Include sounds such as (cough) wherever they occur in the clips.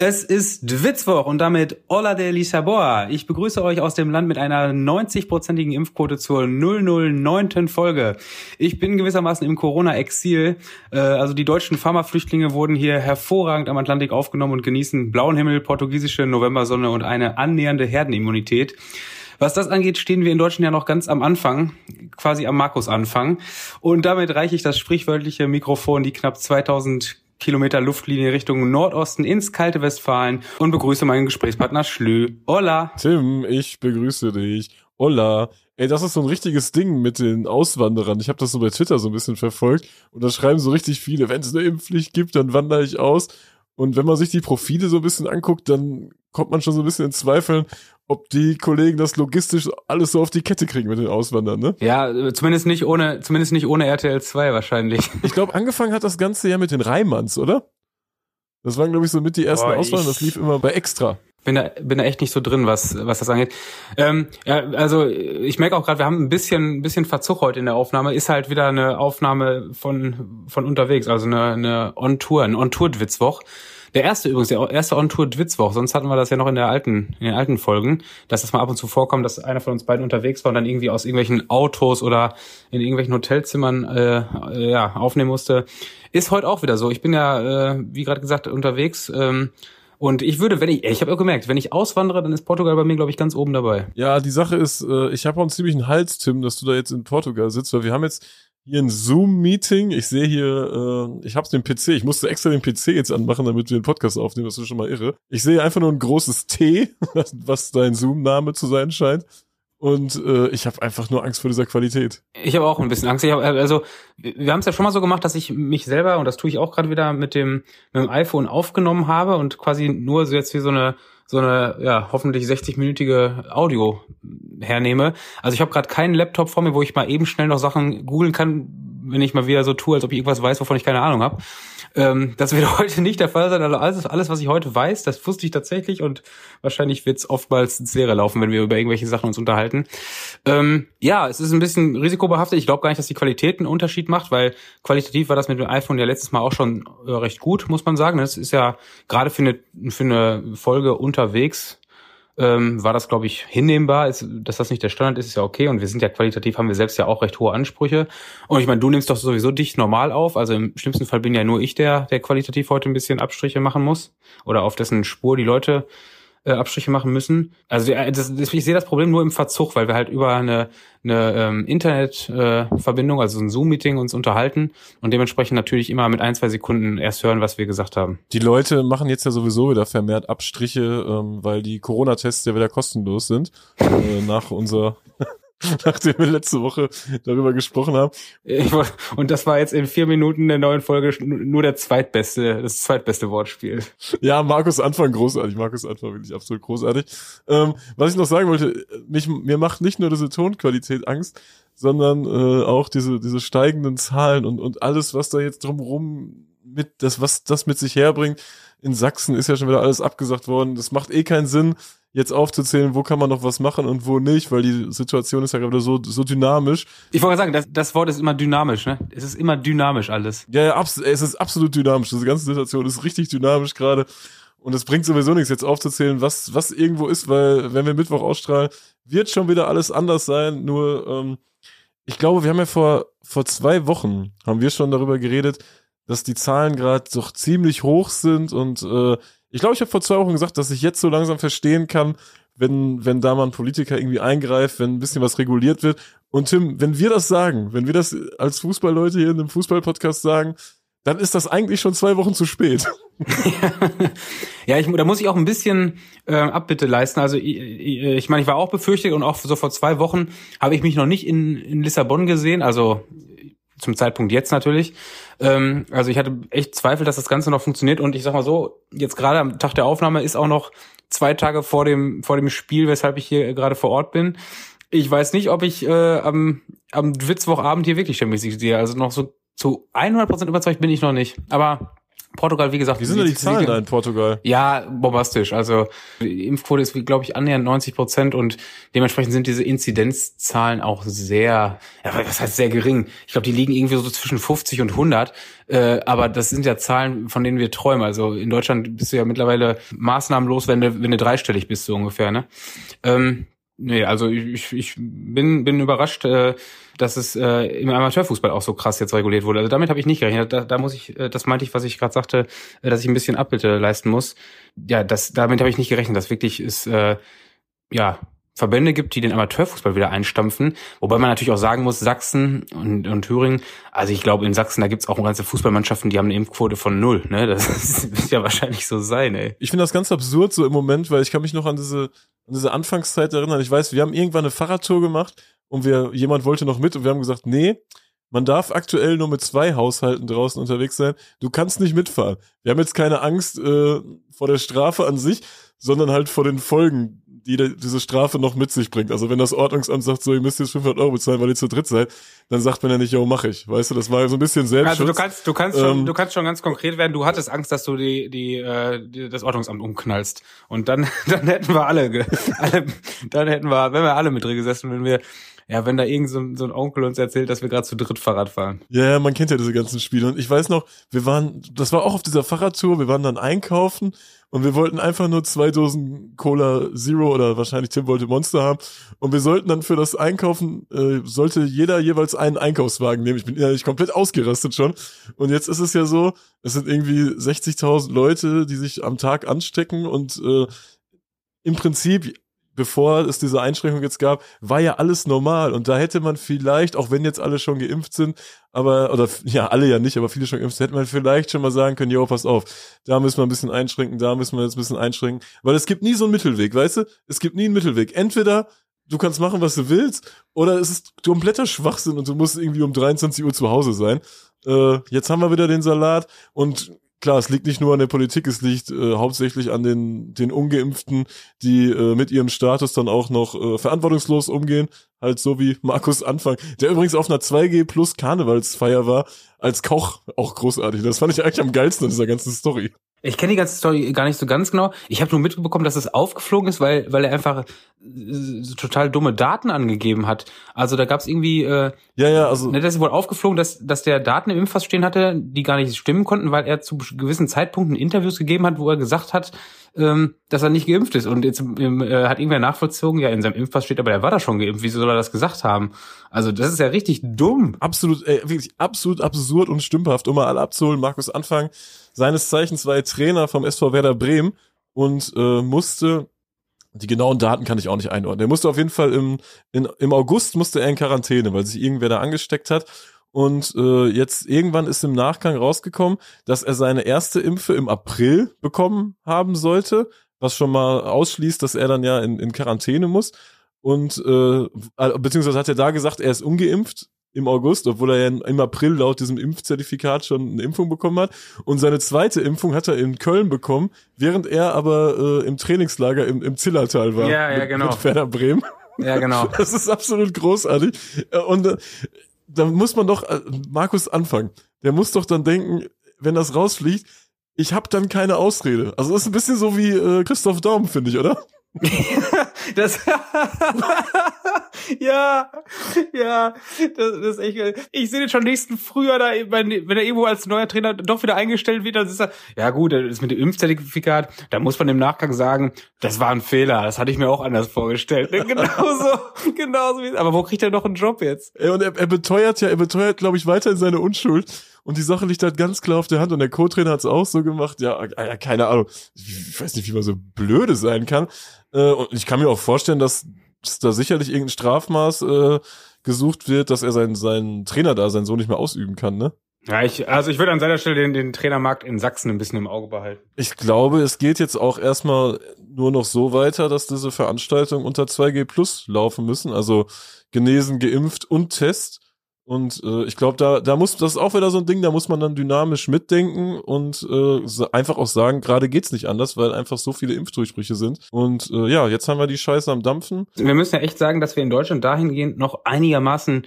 Es ist Witzwoch und damit Hola de Lisboa. Ich begrüße euch aus dem Land mit einer 90-prozentigen Impfquote zur 009. Folge. Ich bin gewissermaßen im Corona-Exil. Äh, also die deutschen Pharmaflüchtlinge wurden hier hervorragend am Atlantik aufgenommen und genießen blauen Himmel, portugiesische Novembersonne und eine annähernde Herdenimmunität. Was das angeht, stehen wir in Deutschland ja noch ganz am Anfang, quasi am Markus-Anfang. Und damit reiche ich das sprichwörtliche Mikrofon, die knapp 2000 Kilometer Luftlinie Richtung Nordosten ins kalte Westfalen und begrüße meinen Gesprächspartner Schlö. Hola. Tim, ich begrüße dich. Hola. Ey, das ist so ein richtiges Ding mit den Auswanderern. Ich habe das so bei Twitter so ein bisschen verfolgt und da schreiben so richtig viele, wenn es eine Impfpflicht gibt, dann wandere ich aus. Und wenn man sich die Profile so ein bisschen anguckt, dann kommt man schon so ein bisschen in Zweifeln, ob die Kollegen das logistisch alles so auf die Kette kriegen mit den Auswandern, ne? Ja, zumindest nicht ohne, zumindest nicht ohne RTL 2 wahrscheinlich. (laughs) Ich glaube, angefangen hat das Ganze ja mit den Reimanns, oder? Das waren, glaube ich, so mit die ersten Boah, Auswanderer. Das lief immer bei Extra. Bin da, bin da echt nicht so drin, was, was das angeht. Ähm, ja, also ich merke auch gerade, wir haben ein bisschen, ein bisschen Verzug heute in der Aufnahme. Ist halt wieder eine Aufnahme von, von unterwegs, also eine, eine On-Tour, ein On-Tour-Witzwoch. Der erste übrigens, der erste On-Tour-Dwitzwoch, sonst hatten wir das ja noch in der alten, in den alten Folgen, dass das mal ab und zu vorkommt, dass einer von uns beiden unterwegs war und dann irgendwie aus irgendwelchen Autos oder in irgendwelchen Hotelzimmern äh, äh, ja, aufnehmen musste. Ist heute auch wieder so. Ich bin ja, äh, wie gerade gesagt, unterwegs. Ähm, und ich würde, wenn ich, ich habe auch gemerkt, wenn ich auswandere, dann ist Portugal bei mir, glaube ich, ganz oben dabei. Ja, die Sache ist, äh, ich habe auch einen ziemlichen Hals, Tim, dass du da jetzt in Portugal sitzt, weil wir haben jetzt hier ein Zoom-Meeting. Ich sehe hier, äh, ich hab's den PC. Ich musste extra den PC jetzt anmachen, damit wir den Podcast aufnehmen. Das ist schon mal irre. Ich sehe einfach nur ein großes T, (laughs) was dein Zoom-Name zu sein scheint. Und äh, ich habe einfach nur Angst vor dieser Qualität. Ich habe auch ein bisschen Angst. Ich hab, also wir haben es ja schon mal so gemacht, dass ich mich selber und das tue ich auch gerade wieder mit dem mit dem iPhone aufgenommen habe und quasi nur so jetzt wie so eine so eine ja hoffentlich 60-minütige Audio hernehme. Also ich habe gerade keinen Laptop vor mir, wo ich mal eben schnell noch Sachen googeln kann, wenn ich mal wieder so tue, als ob ich irgendwas weiß, wovon ich keine Ahnung habe. Ähm, das wird (laughs) heute nicht der Fall sein. Also alles, alles, was ich heute weiß, das wusste ich tatsächlich und wahrscheinlich wird es oftmals ins Leere laufen, wenn wir über irgendwelche Sachen uns unterhalten. Ähm, ja, es ist ein bisschen risikobehaftet. Ich glaube gar nicht, dass die Qualität einen Unterschied macht, weil qualitativ war das mit dem iPhone ja letztes Mal auch schon äh, recht gut, muss man sagen. Das ist ja gerade für eine, für eine Folge unterwegs ähm, war das, glaube ich, hinnehmbar. Ist, dass das nicht der Standard ist, ist ja okay. Und wir sind ja qualitativ, haben wir selbst ja auch recht hohe Ansprüche. Und ich meine, du nimmst doch sowieso dich normal auf. Also im schlimmsten Fall bin ja nur ich der, der qualitativ heute ein bisschen Abstriche machen muss. Oder auf dessen Spur die Leute äh, Abstriche machen müssen. Also das, das, ich sehe das Problem nur im Verzug, weil wir halt über eine, eine ähm, Internetverbindung, äh, also ein Zoom-Meeting uns unterhalten und dementsprechend natürlich immer mit ein, zwei Sekunden erst hören, was wir gesagt haben. Die Leute machen jetzt ja sowieso wieder vermehrt Abstriche, ähm, weil die Corona-Tests ja wieder kostenlos sind äh, nach unserer (laughs) nachdem wir letzte Woche darüber gesprochen haben. Und das war jetzt in vier Minuten der neuen Folge nur der zweitbeste, das zweitbeste Wortspiel. Ja, Markus Anfang großartig. Markus Anfang wirklich absolut großartig. Ähm, was ich noch sagen wollte, mich, mir macht nicht nur diese Tonqualität Angst, sondern äh, auch diese, diese steigenden Zahlen und, und alles, was da jetzt drumherum mit, das, was das mit sich herbringt. In Sachsen ist ja schon wieder alles abgesagt worden. Das macht eh keinen Sinn jetzt aufzuzählen, wo kann man noch was machen und wo nicht, weil die Situation ist ja gerade so, so dynamisch. Ich wollte sagen, das, das Wort ist immer dynamisch, ne? Es ist immer dynamisch alles. Ja, ja, abs es ist absolut dynamisch. Diese ganze Situation ist richtig dynamisch gerade. Und es bringt sowieso nichts, jetzt aufzuzählen, was, was irgendwo ist, weil wenn wir Mittwoch ausstrahlen, wird schon wieder alles anders sein. Nur, ähm, ich glaube, wir haben ja vor, vor zwei Wochen, haben wir schon darüber geredet, dass die Zahlen gerade doch ziemlich hoch sind und äh, ich glaube, ich habe vor zwei Wochen gesagt, dass ich jetzt so langsam verstehen kann, wenn, wenn da mal ein Politiker irgendwie eingreift, wenn ein bisschen was reguliert wird. Und Tim, wenn wir das sagen, wenn wir das als Fußballleute hier in einem Fußballpodcast sagen, dann ist das eigentlich schon zwei Wochen zu spät. (laughs) (laughs) ja, ich, da muss ich auch ein bisschen äh, Abbitte leisten. Also ich, ich meine, ich war auch befürchtet und auch so vor zwei Wochen habe ich mich noch nicht in, in Lissabon gesehen. Also zum Zeitpunkt jetzt natürlich. Ähm, also ich hatte echt Zweifel, dass das Ganze noch funktioniert. Und ich sag mal so, jetzt gerade am Tag der Aufnahme ist auch noch zwei Tage vor dem, vor dem Spiel, weshalb ich hier gerade vor Ort bin. Ich weiß nicht, ob ich äh, am, am Witzwochabend hier wirklich Champions sehe. Also noch so zu 100% überzeugt bin ich noch nicht. Aber Portugal, wie gesagt. Wie sind denn die Zahlen da in Portugal? Ja, bombastisch. Also die Impfquote ist, glaube ich, annähernd 90 Prozent und dementsprechend sind diese Inzidenzzahlen auch sehr, ja, was heißt sehr gering? Ich glaube, die liegen irgendwie so zwischen 50 und 100. Äh, aber das sind ja Zahlen, von denen wir träumen. Also in Deutschland bist du ja mittlerweile maßnahmenlos, wenn du, wenn du dreistellig bist, so ungefähr. Ne? Ähm, Nee, also ich, ich bin, bin überrascht, äh, dass es äh, im Amateurfußball auch so krass jetzt reguliert wurde. Also damit habe ich nicht gerechnet. Da, da muss ich, äh, das meinte ich, was ich gerade sagte, äh, dass ich ein bisschen Abbitte leisten muss. Ja, das, damit habe ich nicht gerechnet. dass wirklich ist, äh, ja, Verbände gibt, die den Amateurfußball wieder einstampfen. Wobei man natürlich auch sagen muss, Sachsen und, und Thüringen, also ich glaube in Sachsen, da gibt's auch ganze Fußballmannschaften, die haben eine Impfquote von null. Ne? Das (laughs) wird ja wahrscheinlich so sein, ey. Ich finde das ganz absurd so im Moment, weil ich kann mich noch an diese an diese Anfangszeit erinnern. Ich weiß, wir haben irgendwann eine Fahrradtour gemacht und wir, jemand wollte noch mit und wir haben gesagt, nee, man darf aktuell nur mit zwei Haushalten draußen unterwegs sein. Du kannst nicht mitfahren. Wir haben jetzt keine Angst äh, vor der Strafe an sich, sondern halt vor den Folgen, die diese Strafe noch mit sich bringt. Also wenn das Ordnungsamt sagt, so, ihr müsst jetzt 500 Euro bezahlen, weil ihr zu dritt seid, dann sagt man ja nicht, jo, mach ich. Weißt du, das war so ein bisschen Selbstschutz. Also du kannst, du kannst schon, ähm, du kannst schon ganz konkret werden. Du hattest Angst, dass du die, die, äh, die das Ordnungsamt umknallst. Und dann, (laughs) dann hätten wir alle, alle dann hätten wir, wenn wir alle mit drin gesessen, wenn wir ja, wenn da irgend so, so ein Onkel uns erzählt, dass wir gerade zu dritt Fahrrad fahren. Ja, ja, man kennt ja diese ganzen Spiele. Und ich weiß noch, wir waren, das war auch auf dieser Fahrradtour, wir waren dann einkaufen und wir wollten einfach nur zwei Dosen Cola Zero oder wahrscheinlich Tim wollte Monster haben. Und wir sollten dann für das Einkaufen, äh, sollte jeder jeweils einen Einkaufswagen nehmen. Ich bin ja nicht komplett ausgerastet schon. Und jetzt ist es ja so, es sind irgendwie 60.000 Leute, die sich am Tag anstecken und äh, im Prinzip bevor es diese Einschränkung jetzt gab, war ja alles normal. Und da hätte man vielleicht, auch wenn jetzt alle schon geimpft sind, aber, oder ja, alle ja nicht, aber viele schon geimpft, hätte man vielleicht schon mal sagen können, jo, pass auf, da müssen wir ein bisschen einschränken, da müssen wir jetzt ein bisschen einschränken. Weil es gibt nie so einen Mittelweg, weißt du? Es gibt nie einen Mittelweg. Entweder du kannst machen, was du willst, oder es ist kompletter Schwachsinn und du musst irgendwie um 23 Uhr zu Hause sein. Äh, jetzt haben wir wieder den Salat und klar, es liegt nicht nur an der Politik, es liegt äh, hauptsächlich an den, den Ungeimpften, die äh, mit ihrem Status dann auch noch äh, verantwortungslos umgehen. Halt so wie Markus Anfang, der übrigens auf einer 2G plus Karnevalsfeier war, als Koch auch großartig. Das fand ich eigentlich am geilsten an dieser ganzen Story. Ich kenne die ganze Story gar nicht so ganz genau. Ich habe nur mitbekommen, dass es aufgeflogen ist, weil, weil er einfach äh, total dumme Daten angegeben hat. Also da gab es irgendwie äh, ja ja also ne, das ist wohl aufgeflogen, dass dass der Daten im Impfpass stehen hatte, die gar nicht stimmen konnten, weil er zu gewissen Zeitpunkten Interviews gegeben hat, wo er gesagt hat, ähm, dass er nicht geimpft ist. Und jetzt äh, hat irgendwer nachvollzogen, ja, in seinem Impfpass steht, aber er war da schon geimpft. Wieso soll er das gesagt haben? Also das ist ja richtig dumm. Absolut, äh, wirklich absolut absurd und stümperhaft, um mal alle abzuholen. Markus Anfang, seines Zeichens war er Trainer vom SV Werder Bremen und äh, musste die genauen Daten kann ich auch nicht einordnen. Er musste auf jeden Fall im, in, im August musste er in Quarantäne, weil sich irgendwer da angesteckt hat. Und äh, jetzt irgendwann ist im Nachgang rausgekommen, dass er seine erste Impfe im April bekommen haben sollte, was schon mal ausschließt, dass er dann ja in, in Quarantäne muss. Und äh, beziehungsweise hat er da gesagt, er ist ungeimpft im August, obwohl er ja im April laut diesem Impfzertifikat schon eine Impfung bekommen hat. Und seine zweite Impfung hat er in Köln bekommen, während er aber äh, im Trainingslager im, im Zillertal war. Ja, ja, mit, genau. Mit Werder Bremen. Ja, genau. (laughs) Das ist absolut großartig. Und äh, da muss man doch, äh, Markus anfangen. Der muss doch dann denken, wenn das rausfliegt, ich habe dann keine Ausrede. Also das ist ein bisschen so wie äh, Christoph Daum, finde ich, oder? (laughs) das (laughs) ja, ja, das, das ist echt. Ich sehe den schon nächsten Frühjahr da, wenn er irgendwo als neuer Trainer doch wieder eingestellt wird, dann ist er, ja gut, das ist mit dem Impfzertifikat, da muss man im Nachgang sagen, das war ein Fehler, das hatte ich mir auch anders vorgestellt. (laughs) genauso, genauso wie, aber wo kriegt er noch einen Job jetzt? Und er, er beteuert ja, er beteuert, glaube ich, weiterhin seine Unschuld. Und die Sache liegt halt ganz klar auf der Hand und der Co-Trainer hat es auch so gemacht. Ja, ja, keine Ahnung. Ich weiß nicht, wie man so blöde sein kann. Äh, und ich kann mir auch vorstellen, dass, dass da sicherlich irgendein Strafmaß äh, gesucht wird, dass er seinen, seinen Trainer da sein so nicht mehr ausüben kann, ne? Ja, ich, also ich würde an seiner Stelle den, den Trainermarkt in Sachsen ein bisschen im Auge behalten. Ich glaube, es geht jetzt auch erstmal nur noch so weiter, dass diese Veranstaltungen unter 2G Plus laufen müssen. Also genesen, geimpft und Test. Und äh, ich glaube, da, da muss, das ist auch wieder so ein Ding, da muss man dann dynamisch mitdenken und äh, einfach auch sagen, gerade geht's nicht anders, weil einfach so viele Impfdurchbrüche sind. Und äh, ja, jetzt haben wir die Scheiße am Dampfen. Wir müssen ja echt sagen, dass wir in Deutschland dahingehend noch einigermaßen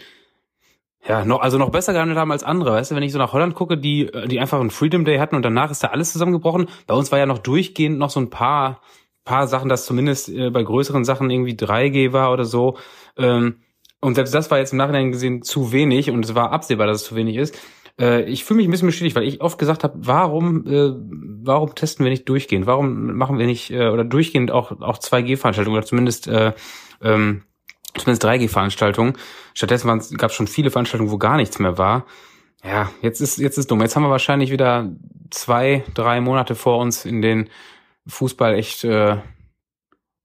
ja, noch, also noch besser gehandelt haben als andere. Weißt du, wenn ich so nach Holland gucke, die, die einfach einen Freedom Day hatten und danach ist da alles zusammengebrochen. Bei uns war ja noch durchgehend noch so ein paar, paar Sachen, dass zumindest äh, bei größeren Sachen irgendwie 3G war oder so. Ähm, und selbst das war jetzt im Nachhinein gesehen zu wenig und es war absehbar, dass es zu wenig ist. Äh, ich fühle mich ein bisschen bestätigt, weil ich oft gesagt habe, warum, äh, warum testen wir nicht durchgehend? Warum machen wir nicht äh, oder durchgehend auch auch 2G-Veranstaltungen oder zumindest äh, ähm, zumindest 3G-Veranstaltungen. Stattdessen gab es schon viele Veranstaltungen, wo gar nichts mehr war. Ja, jetzt ist jetzt ist dumm. Jetzt haben wir wahrscheinlich wieder zwei, drei Monate vor uns, in denen Fußball echt äh,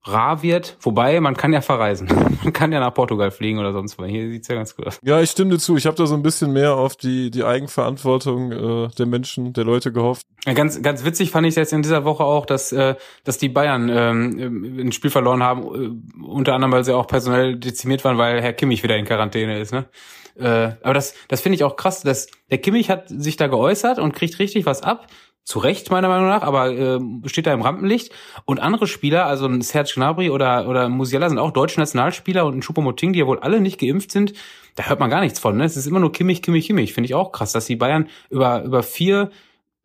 rar wird. Wobei, man kann ja verreisen. (laughs) Man kann ja nach Portugal fliegen oder sonst wo. Hier sieht's ja ganz gut aus. Ja, ich stimme dir zu. Ich habe da so ein bisschen mehr auf die, die Eigenverantwortung äh, der Menschen, der Leute gehofft. Ja, ganz, ganz witzig fand ich jetzt in dieser Woche auch, dass, äh, dass die Bayern ähm, ein Spiel verloren haben, äh, unter anderem, weil sie auch personell dezimiert waren, weil Herr Kimmich wieder in Quarantäne ist. Ne? Äh, aber das, das finde ich auch krass, dass der Kimmich hat sich da geäußert und kriegt richtig was ab zu Recht meiner Meinung nach, aber äh, steht da im Rampenlicht. Und andere Spieler, also ein Serge Gnabry oder oder Musiala sind auch deutsche Nationalspieler und ein Choupo-Moting, die ja wohl alle nicht geimpft sind. Da hört man gar nichts von. Ne? Es ist immer nur Kimmich, Kimmich, Kimmich. Finde ich auch krass, dass die Bayern über über vier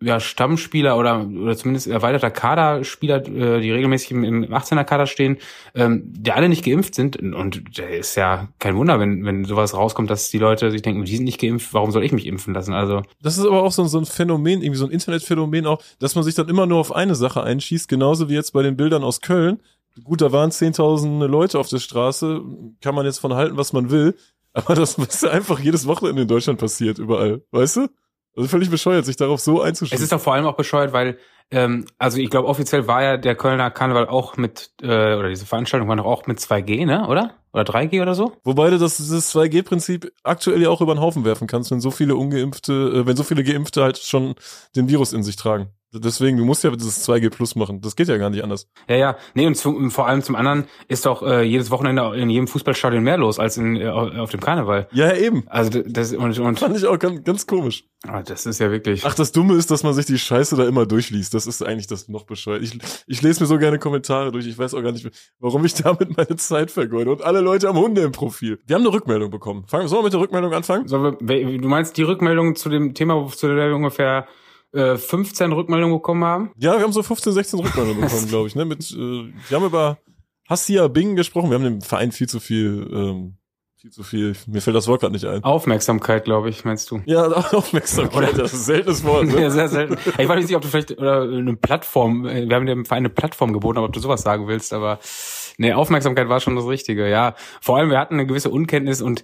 ja, Stammspieler oder, oder zumindest erweiterter Kaderspieler, äh, die regelmäßig im, im 18er Kader stehen, ähm, die alle nicht geimpft sind. Und der ist ja kein Wunder, wenn, wenn sowas rauskommt, dass die Leute sich denken, die sind nicht geimpft, warum soll ich mich impfen lassen? Also. Das ist aber auch so, so ein Phänomen, irgendwie so ein Internetphänomen auch, dass man sich dann immer nur auf eine Sache einschießt, genauso wie jetzt bei den Bildern aus Köln. Gut, da waren 10.000 Leute auf der Straße, kann man jetzt von halten, was man will. Aber das (laughs) ist einfach jedes Wochenende in Deutschland passiert, überall. Weißt du? Also völlig bescheuert, sich darauf so einzuschätzen. Es ist doch vor allem auch bescheuert, weil, ähm, also ich glaube, offiziell war ja der Kölner Karneval auch mit, äh, oder diese Veranstaltung war doch auch mit 2G, ne? Oder? Oder 3G oder so? Wobei du das, das 2G-Prinzip aktuell ja auch über den Haufen werfen kannst, wenn so viele Ungeimpfte, äh, wenn so viele Geimpfte halt schon den Virus in sich tragen. Deswegen, du musst ja dieses 2G Plus machen. Das geht ja gar nicht anders. Ja, ja. Nee, und zu, vor allem zum anderen ist doch äh, jedes Wochenende in jedem Fußballstadion mehr los als in, äh, auf dem Karneval. Ja, ja, eben. Also das und, und fand ich auch ganz, ganz komisch. Ah, das ist ja wirklich. Ach, das Dumme ist, dass man sich die Scheiße da immer durchliest. Das ist eigentlich das noch bescheuert. Ich, ich lese mir so gerne Kommentare durch. Ich weiß auch gar nicht, warum ich damit meine Zeit vergeude. Und alle Leute haben Hunde im Profil. Wir haben eine Rückmeldung bekommen. Fangen, sollen wir mit der Rückmeldung anfangen? Wir, du meinst die Rückmeldung zu dem Thema, zu der wir ungefähr 15 äh, Rückmeldungen bekommen haben? Ja, wir haben so 15, 16 Rückmeldungen (laughs) bekommen, glaube ich. Ne? Mit, äh, wir haben über Hassia Bing gesprochen. Wir haben dem Verein viel zu viel, ähm, viel zu viel. Mir fällt das Wort gerade nicht ein. Aufmerksamkeit, glaube ich, meinst du? Ja, (laughs) Aufmerksamkeit. Oder, das ist ein seltenes Wort. Ne? (laughs) ja, sehr selten. Ich weiß nicht, ob du vielleicht oder eine Plattform. äh, Wir haben dem Verein eine Plattform geboten, aber ob du sowas sagen willst, aber nee, Aufmerksamkeit war schon das Richtige. Ja, vor allem wir hatten eine gewisse Unkenntnis und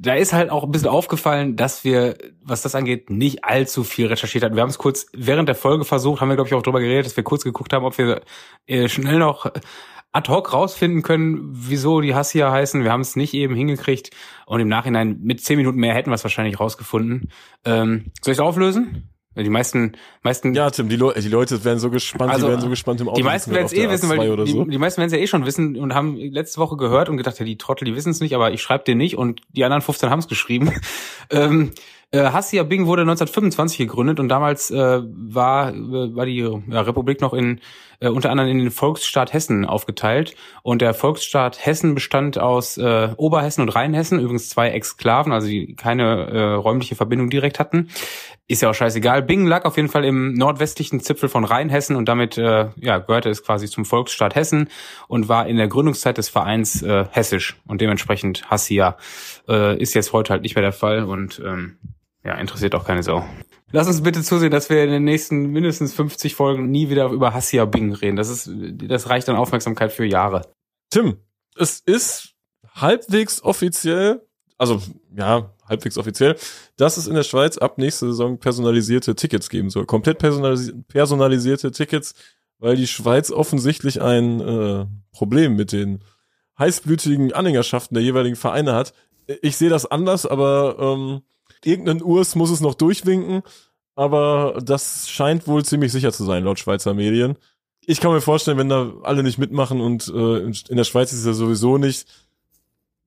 da ist halt auch ein bisschen aufgefallen, dass wir, was das angeht, nicht allzu viel recherchiert hatten. Wir haben es kurz während der Folge versucht, haben wir, glaube ich, auch drüber geredet, dass wir kurz geguckt haben, ob wir äh, schnell noch ad hoc rausfinden können, wieso die Hassia heißen. Wir haben es nicht eben hingekriegt und im Nachhinein mit zehn Minuten mehr hätten wir es wahrscheinlich rausgefunden. Ähm, soll ich es auflösen? Die meisten, meisten. Ja, Tim, die, Le die Leute werden so gespannt, also, die werden so gespannt im Auto. Die meisten werden es eh wissen, weil die, so. die, meisten werden es ja eh schon wissen und haben letzte Woche gehört und gedacht, ja, die Trottel, die wissen es nicht, aber ich schreibe dir nicht und die anderen 15 haben es geschrieben. (laughs) ähm, äh, Hassia Bing wurde 1925 gegründet und damals äh, war, äh, war die ja, Republik noch in äh, unter anderem in den Volksstaat Hessen aufgeteilt. Und der Volksstaat Hessen bestand aus äh, Oberhessen und Rheinhessen, übrigens zwei Exklaven, also die keine äh, räumliche Verbindung direkt hatten. Ist ja auch scheißegal. Bingen lag auf jeden Fall im nordwestlichen Zipfel von Rheinhessen und damit äh, ja, gehörte es quasi zum Volksstaat Hessen und war in der Gründungszeit des Vereins äh, hessisch und dementsprechend Hassia. Äh, ist jetzt heute halt nicht mehr der Fall und ähm, ja, interessiert auch keine Sau. Lass uns bitte zusehen, dass wir in den nächsten mindestens 50 Folgen nie wieder über Hassia Bing reden. Das ist, das reicht an Aufmerksamkeit für Jahre. Tim, es ist halbwegs offiziell, also ja, halbwegs offiziell, dass es in der Schweiz ab nächster Saison personalisierte Tickets geben soll. Komplett personalis personalisierte Tickets, weil die Schweiz offensichtlich ein äh, Problem mit den heißblütigen Anhängerschaften der jeweiligen Vereine hat. Ich sehe das anders, aber ähm, irgendein Urs muss es noch durchwinken. Aber das scheint wohl ziemlich sicher zu sein, laut Schweizer Medien. Ich kann mir vorstellen, wenn da alle nicht mitmachen und äh, in der Schweiz ist ja sowieso nicht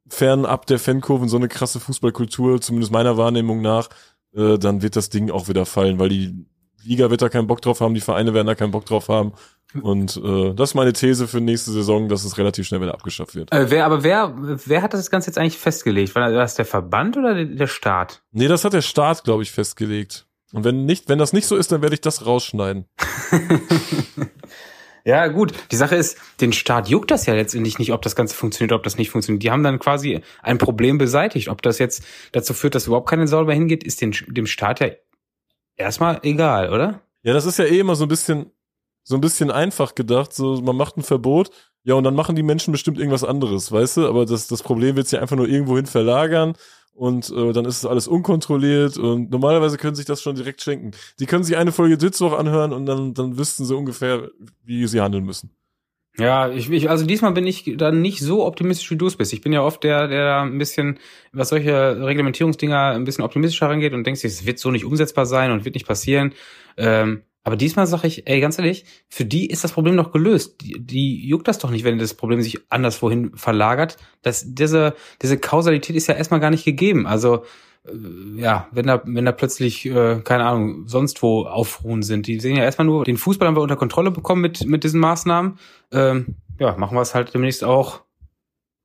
fernab der Fankurven so eine krasse Fußballkultur, zumindest meiner Wahrnehmung nach, äh, dann wird das Ding auch wieder fallen, weil die Liga wird da keinen Bock drauf haben, die Vereine werden da keinen Bock drauf haben. Und äh, das ist meine These für nächste Saison, dass es relativ schnell wieder abgeschafft wird. Äh, wer, aber wer, wer hat das Ganze jetzt eigentlich festgelegt? War das der Verband oder der, Staat? Nee, das hat der Staat, glaube ich, festgelegt. Und wenn nicht, wenn das nicht so ist, dann werde ich das rausschneiden. (laughs) Ja, gut. Die Sache ist, den Staat juckt das ja letztendlich nicht, ob das Ganze funktioniert, ob das nicht funktioniert. Die haben dann quasi ein Problem beseitigt. Ob das jetzt dazu führt, dass überhaupt keine Sau mehr hingeht, ist den, dem Staat ja erstmal egal, oder? Ja, das ist ja eh immer so ein bisschen, so ein bisschen einfach gedacht. So, man macht ein Verbot, ja, und dann machen die Menschen bestimmt irgendwas anderes, weißt du? Aber das, das Problem wird sich einfach nur irgendwohin verlagern und äh, dann ist es alles unkontrolliert und normalerweise können sich das schon direkt schenken. Die können sich eine Folge Ditzwoch anhören und dann, dann wüssten sie ungefähr, wie sie handeln müssen. Ja, ich, ich, also diesmal bin ich dann nicht so optimistisch, wie du es bist. Ich bin ja oft der, der da ein bisschen, was solche Reglementierungsdinger ein bisschen optimistischer rangeht und denkst, es wird so nicht umsetzbar sein und wird nicht passieren. Ähm, aber diesmal sage ich, ey, ganz ehrlich, für die ist das Problem doch gelöst. Die, die juckt das doch nicht, wenn das Problem sich anderswohin verlagert. Das, diese, diese Kausalität ist ja erstmal gar nicht gegeben. Also, äh, ja, wenn da, wenn da plötzlich, äh, keine Ahnung, sonst wo Aufruhen sind. Die sehen ja erstmal nur, den Fußball haben wir unter Kontrolle bekommen mit, mit diesen Maßnahmen. Ähm, ja, machen wir es halt demnächst auch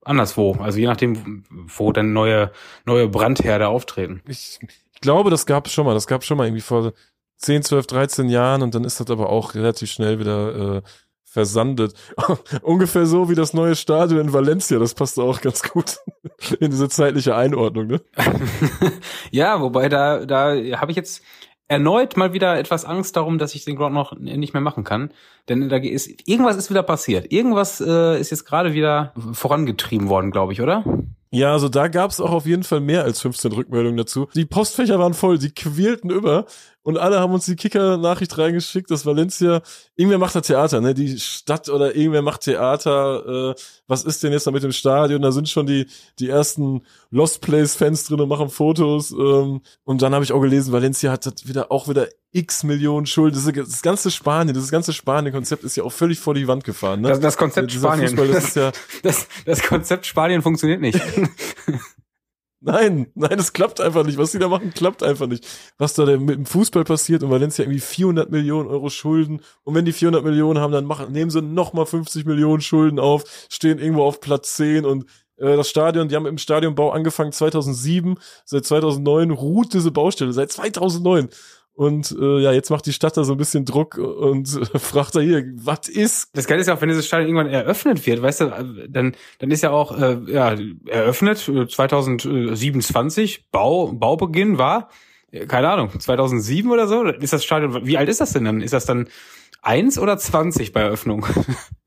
anderswo. Also je nachdem, wo dann neue, neue Brandherde auftreten. Ich, ich glaube, das gab es schon mal. Das gab es schon mal irgendwie vor 10, 12, 13 Jahren und dann ist das aber auch relativ schnell wieder äh, versandet. (laughs) Ungefähr so wie das neue Stadion in Valencia, das passt auch ganz gut (laughs) in diese zeitliche Einordnung, ne? (laughs) ja, wobei da, da habe ich jetzt erneut mal wieder etwas Angst darum, dass ich den Ground noch nicht mehr machen kann. Denn da ist irgendwas ist wieder passiert. Irgendwas äh, ist jetzt gerade wieder vorangetrieben worden, glaube ich, oder? Ja, also da gab's auch auf jeden Fall mehr als 15 Rückmeldungen dazu. Die Postfächer waren voll, die quälten über und alle haben uns die Kicker-Nachricht reingeschickt, dass Valencia, irgendwer macht da Theater, ne? Die Stadt oder irgendwer macht Theater. Äh, was ist denn jetzt da mit dem Stadion? Da sind schon die, die ersten Lost Place-Fans drin und machen Fotos. Ähm, und dann habe ich auch gelesen, Valencia hat wieder auch wieder x Millionen Schulden. Das, das ganze Spanien, das ganze Spanien-Konzept ist ja auch völlig vor die Wand gefahren. Ne? Das, das Konzept Spanien. Fußball, das, das, (laughs) ist ja das, das Konzept Spanien funktioniert nicht. (laughs) Nein, nein, es klappt einfach nicht. Was die da machen, klappt einfach nicht. Was da mit dem Fußball passiert und Valencia irgendwie 400 Millionen Euro Schulden. Und wenn die 400 Millionen haben, dann machen, nehmen sie nochmal 50 Millionen Schulden auf, stehen irgendwo auf Platz 10 und äh, das Stadion, die haben im Stadionbau angefangen 2007, seit 2009 ruht diese Baustelle, seit 2009. Und äh, ja, jetzt macht die Stadt da so ein bisschen Druck und äh, (laughs) fragt da hier, was ist? Das Geile ist ja auch, wenn dieses Stadion irgendwann eröffnet wird, weißt du, dann, dann ist ja auch äh, ja, eröffnet 2027, äh, Bau, Baubeginn war, keine Ahnung, 2007 oder so. Ist das Stadion, wie alt ist das denn dann? Ist das dann eins oder 20 bei Eröffnung? (laughs)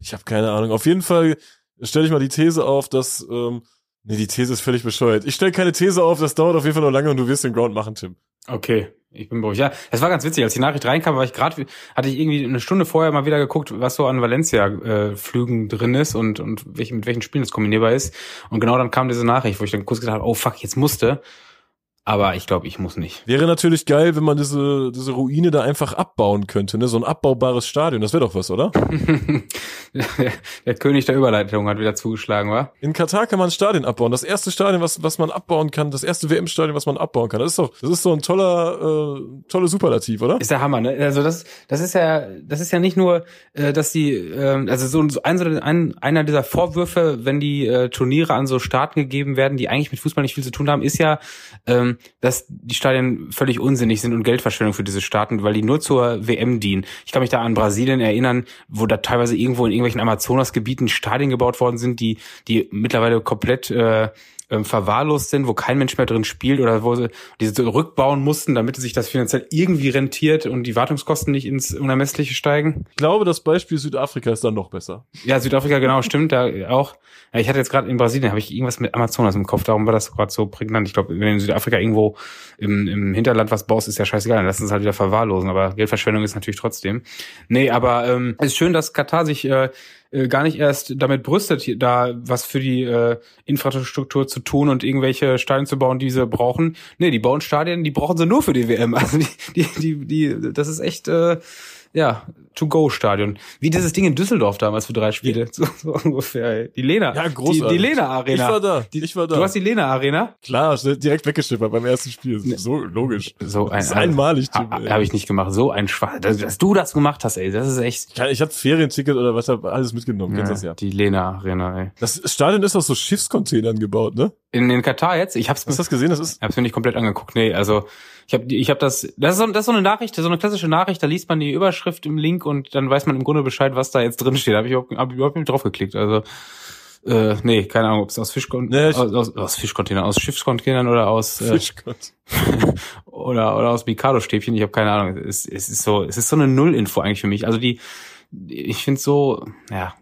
Ich habe keine Ahnung. Auf jeden Fall stelle ich mal die These auf, dass ähm, Nee, die These ist völlig bescheuert. Ich stelle keine These auf, das dauert auf jeden Fall noch lange und du wirst den Ground machen, Tim. Okay, ich bin beruhigt. Ja, es war ganz witzig, als die Nachricht reinkam, war ich gerade, hatte ich irgendwie eine Stunde vorher mal wieder geguckt, was so an Valencia-Flügen äh, drin ist und, und welch, mit welchen Spielen es kombinierbar ist. Und genau dann kam diese Nachricht, wo ich dann kurz gedacht habe, oh fuck, jetzt musste. Aber ich glaube, ich muss nicht. Wäre natürlich geil, wenn man diese, diese Ruine da einfach abbauen könnte, ne? So ein abbaubares Stadion, das wäre doch was, oder? (laughs) der König der Überleitung hat wieder zugeschlagen, wa? In Katar kann man ein Stadion abbauen. Das erste Stadion, was, was man abbauen kann, das erste WM-Stadion, was man abbauen kann. Das ist doch, das ist so ein toller, äh, tolle Superlativ, oder? Ist der Hammer, ne? Also das, das ist ja, das ist ja nicht nur, äh, dass die, äh, also so, so ein, ein, einer dieser Vorwürfe, wenn die äh, Turniere an so Staaten gegeben werden, die eigentlich mit Fußball nicht viel zu tun haben, ist ja, ähm, dass die Stadien völlig unsinnig sind und Geldverschwendung für diese Staaten, weil die nur zur WM dienen. Ich kann mich da an Brasilien erinnern, wo da teilweise irgendwo in irgendwelchen Amazonasgebieten Stadien gebaut worden sind, die, die mittlerweile komplett äh, ähm, verwahrlost sind, wo kein Mensch mehr drin spielt oder wo sie diese rückbauen mussten, damit sich das finanziell irgendwie rentiert und die Wartungskosten nicht ins Unermessliche steigen. Ich glaube, das Beispiel Südafrika ist dann noch besser. Ja, Südafrika genau stimmt da auch. Ja, ich hatte jetzt gerade in Brasilien habe ich irgendwas mit Amazonas im Kopf, darum war das gerade so prägnant. Ich glaube, wenn du in Südafrika irgendwo im, im Hinterland was baust, ist ja scheißegal, dann lassen es halt wieder verwahrlosen, aber Geldverschwendung ist natürlich trotzdem. Nee, aber ähm, es ist schön, dass Katar sich äh, äh, gar nicht erst damit brüstet, da was für die äh, Infrastruktur zu tun und irgendwelche Stadien zu bauen, die sie brauchen. Nee, die bauen Stadien, die brauchen sie nur für die WM. (laughs) Also die, die, die, die das ist echt, äh, ja, To-Go-Stadion. Wie dieses Ding in Düsseldorf damals für drei Spiele. (laughs) So, so ungefähr. Die Lena. Ja, Die, großartig. die Lena Arena. Ich war da. Die, ich war da. Du hast die Lena Arena? Klar, direkt weggeschippert beim ersten Spiel. So logisch. So ein, Das ist einmalig, Ha. Habe ich nicht gemacht. So ein Schwach. Dass, dass du das gemacht hast, ey. Das ist echt. Ich, ich hatte Ferienticket oder was, hab alles mitgenommen. Kennst das ja. Die Lena Arena, ey. Das Stadion ist aus so Schiffscontainern gebaut, ne? In, in Katar jetzt? Ich hab's, Hast du das gesehen? Das ist, ich hab's mir nicht komplett angeguckt. Nee, also ich habe ich hab das. Das ist, so, das ist so eine Nachricht, so eine klassische Nachricht. Da liest man die Überschrift im Link und dann weiß man im Grunde Bescheid, was da jetzt drin steht. Da habe ich überhaupt, hab ich überhaupt nicht drauf geklickt. Also äh, nee, keine Ahnung, ob es aus Fischcontainern, Nee, aus, aus, aus Fischcontainern, aus Schiffscontainern oder aus äh, (laughs) oder oder aus Mikado-Stäbchen. Ich habe keine Ahnung. Es, es ist so, es ist so eine Nullinfo eigentlich für mich. Also die, ich finde so, ja,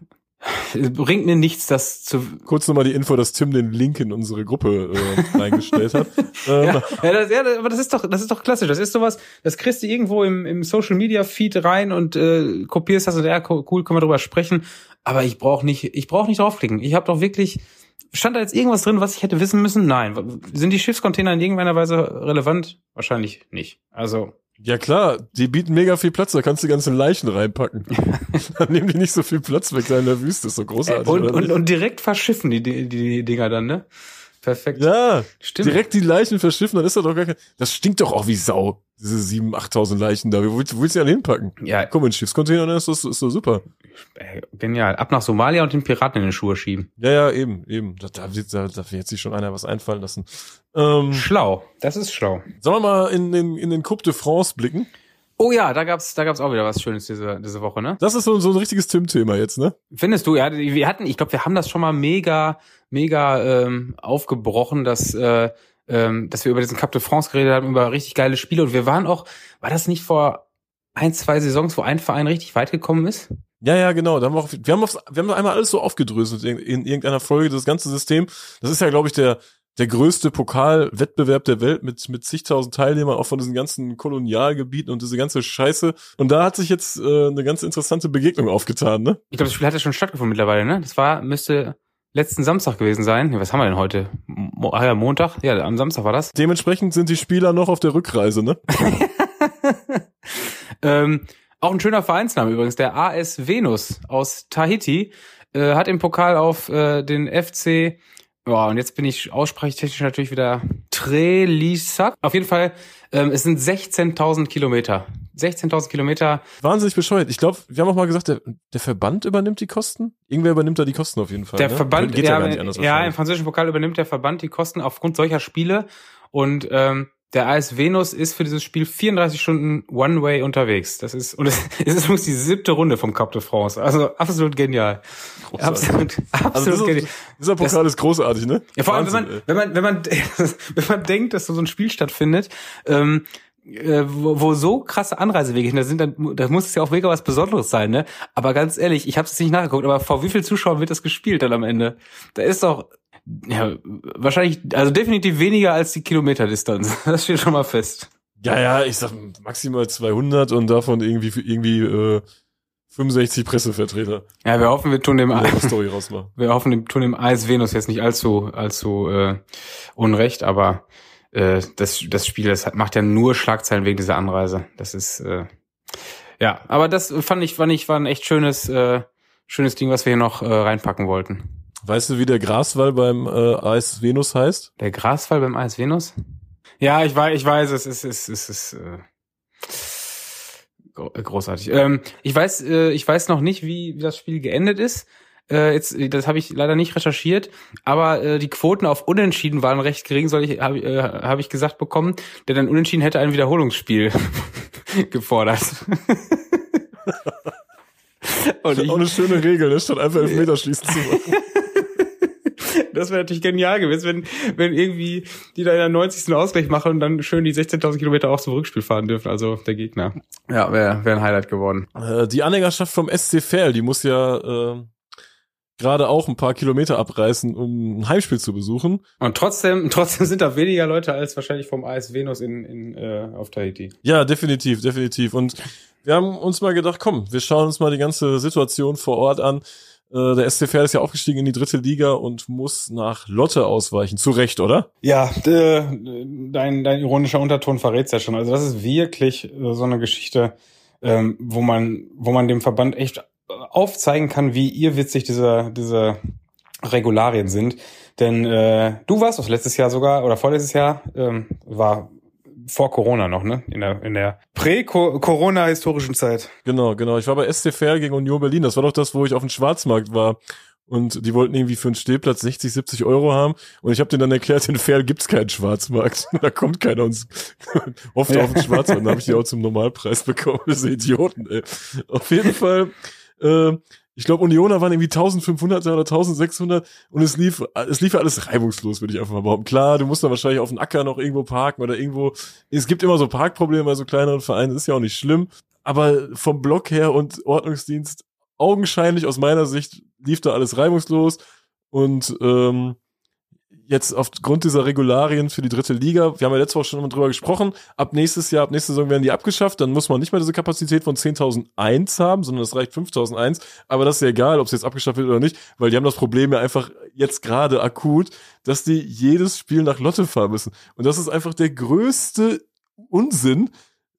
bringt mir nichts, das zu Kurz nochmal die Info, dass Tim den Link in unsere Gruppe äh, reingestellt hat. (laughs) Ähm, Ja, ja, das, ja, aber das ist doch, das ist doch klassisch. Das ist sowas, das kriegst du irgendwo im, im Social Media Feed rein und äh, kopierst das und ja, co- cool, können wir drüber sprechen. Aber ich brauche nicht, ich brauche nicht draufklicken. Ich habe doch wirklich, stand da jetzt irgendwas drin, was ich hätte wissen müssen? Nein. Sind die Schiffscontainer in irgendeiner Weise relevant? Wahrscheinlich nicht. Also Ja klar, die bieten mega viel Platz, da kannst du die ganzen Leichen reinpacken. (laughs) dann nehmen die nicht so viel Platz weg da in der Wüste, ist so großartig. und, oder und, nicht? und direkt verschiffen die, die, die Dinger dann, ne? Perfekt. ja, Stimmt. direkt die Leichen verschiffen, dann ist das doch gar kein, das stinkt doch auch wie Sau, diese 7.000, 8.000 Leichen da, wo willst, wo willst du die alle hinpacken? Ja, Komm, in Schiffscontainer, dann ist das, ist das super. genial. Ab nach Somalia und den Piraten in die Schuhe schieben. Ja, ja, eben, eben. Da, da, da, da wird sich schon einer was einfallen lassen. Ähm, Schlau. Das ist schlau. sollen wir mal in den, in den Coupe de France blicken? Oh ja, da gab's, da gab's auch wieder was Schönes diese, diese Woche, ne? Das ist so, so ein richtiges Tim-Thema jetzt, ne? Findest du, ja, wir hatten, ich glaube, wir haben das schon mal mega, mega ähm, aufgebrochen, dass, äh, ähm, dass wir über diesen Cup de France geredet haben, über richtig geile Spiele. Und wir waren auch, war das nicht vor ein, zwei Saisons, wo ein Verein richtig weit gekommen ist? Ja, ja, genau. Da haben wir, auch, wir, haben aufs, wir haben einmal alles so aufgedröselt in, in irgendeiner Folge, das ganze System. Das ist ja, glaube ich, der, der größte Pokalwettbewerb der Welt mit, mit zigtausend Teilnehmern, auch von diesen ganzen Kolonialgebieten und diese ganze Scheiße. Und da hat sich jetzt äh, eine ganz interessante Begegnung aufgetan, ne? Ich glaube, das Spiel hat ja schon stattgefunden mittlerweile, ne? Das war, müsste letzten Samstag gewesen sein. Nee, was haben wir denn heute? Mo ah ja, Montag? Ja, am Samstag war das. Dementsprechend sind die Spieler noch auf der Rückreise, ne? (laughs) ähm, auch ein schöner Vereinsname übrigens, der AS Venus aus Tahiti, äh, hat im Pokal auf äh, den FC, ja, und jetzt bin ich aussprechentechnisch natürlich wieder Trelisac. Auf jeden Fall, ähm, es sind 16.000 Kilometer. 16.000 Kilometer. Wahnsinnig bescheuert. Ich glaube, wir haben auch mal gesagt, der, der Verband übernimmt die Kosten? Irgendwer übernimmt da die Kosten auf jeden Fall. Der ne? Verband, Geht ja, ja, gar nicht anders ja, im französischen Pokal übernimmt der Verband die Kosten aufgrund solcher Spiele. Und ähm, der AS Venus ist für dieses Spiel 34 Stunden One-Way unterwegs. Das ist, und (laughs) es, ist übrigens die siebte Runde vom Cup de France. Also absolut genial. Großartig. Absolut, absolut Also dieser, genial. dieser Pokal ist großartig, ne? Ja, vor allem, wenn man, wenn man, wenn man, (laughs) wenn man denkt, dass so ein Spiel stattfindet, ähm, äh, wo, wo so krasse Anreisewege hinter sind, dann da muss es ja auch mega was Besonderes sein, ne? Aber ganz ehrlich, ich habe es nicht nachgeguckt, aber vor wie viel Zuschauern wird das gespielt dann am Ende? Da ist doch ja, wahrscheinlich, also definitiv weniger als die Kilometerdistanz. (laughs) Das steht schon mal fest. Ja, ja, ich sag maximal 200 und davon irgendwie irgendwie äh, 65 Pressevertreter. Ja, wir hoffen, wir tun dem, eine Story rausmachen. (laughs) wir hoffen, wir tun dem AS Venus jetzt nicht allzu, allzu äh, unrecht, aber äh, das, das Spiel, das hat, macht ja nur Schlagzeilen wegen dieser Anreise. Das ist äh, ja, aber das fand ich, fand ich, war ein echt schönes, äh, schönes Ding, was wir hier noch äh, reinpacken wollten. Weißt du, wie der Graswall beim äh, AS Venus heißt? Der Grasfall beim AS Venus? Ja, ich weiß, ich weiß, es ist, es ist, es ist äh, gro- großartig. Ähm, ich weiß, äh, ich weiß noch nicht, wie, wie das Spiel geendet ist. Äh, jetzt, das habe ich leider nicht recherchiert, aber äh, die Quoten auf Unentschieden waren recht gering, soll ich, habe äh, hab ich gesagt bekommen, denn ein Unentschieden hätte ein Wiederholungsspiel (laughs) gefordert. (laughs) Und ich, Auch eine schöne Regel, ne? statt einfach Elfmeterschießen zu machen. (laughs) Das wäre natürlich genial gewesen, wenn, wenn irgendwie die da in der 90. Ausgleich machen und dann schön die 16.000 Kilometer auch zum Rückspiel fahren dürfen, also der Gegner. Ja, wäre wär ein Highlight geworden. Äh, die Anhängerschaft vom SC Verl, die muss ja äh, gerade auch ein paar Kilometer abreißen, um ein Heimspiel zu besuchen. Und trotzdem, trotzdem sind da weniger Leute als wahrscheinlich vom AS Venus in, in, äh, auf Tahiti. Ja, definitiv, definitiv. Und wir haben uns mal gedacht, komm, wir schauen uns mal die ganze Situation vor Ort an. Äh, der SC Verl ist ja aufgestiegen in die dritte Liga und muss nach Lotte ausweichen. Zu Recht, oder? Ja, äh, dein, dein ironischer Unterton verrät's ja schon. Also das ist wirklich äh, so eine Geschichte. ähm, wo man, wo man dem Verband echt aufzeigen kann, wie irrwitzig diese, diese Regularien sind. Denn äh, du warst das letztes Jahr sogar oder vorletztes Jahr ähm, war vor Corona noch, ne? In der in der Prä-Corona historischen Zeit. Genau, genau. Ich war bei SCFR gegen Union Berlin. Das war doch das, wo ich auf dem Schwarzmarkt war. Und die wollten irgendwie für einen Stehplatz 60, 70 Euro haben. Und ich habe denen dann erklärt, in Fair gibt's keinen Schwarzmarkt. (laughs) da kommt keiner uns (laughs) oft ja. auf den Schwarzmarkt. Dann habe ich die auch zum Normalpreis bekommen. (laughs) Sind Idioten, ey. Auf jeden Fall äh, ich glaube, Unioner waren irgendwie 1500 oder 1600 und es lief, es lief alles reibungslos, würde ich einfach mal behaupten. Klar, du musst dann wahrscheinlich auf dem Acker noch irgendwo parken oder irgendwo. Es gibt immer so Parkprobleme bei so kleineren Vereinen, ist ja auch nicht schlimm. Aber vom Block her und Ordnungsdienst augenscheinlich aus meiner Sicht lief da alles reibungslos und ähm, jetzt aufgrund dieser Regularien für die dritte Liga, wir haben ja letzte Woche schon mal drüber gesprochen, ab nächstes Jahr, ab nächste Saison werden die abgeschafft, dann muss man nicht mehr diese Kapazität von 10.001 haben, sondern es reicht 5.001, aber das ist ja egal, ob es jetzt abgeschafft wird oder nicht, weil die haben das Problem ja einfach jetzt gerade akut, dass die jedes Spiel nach Lotte fahren müssen. Und das ist einfach der größte Unsinn,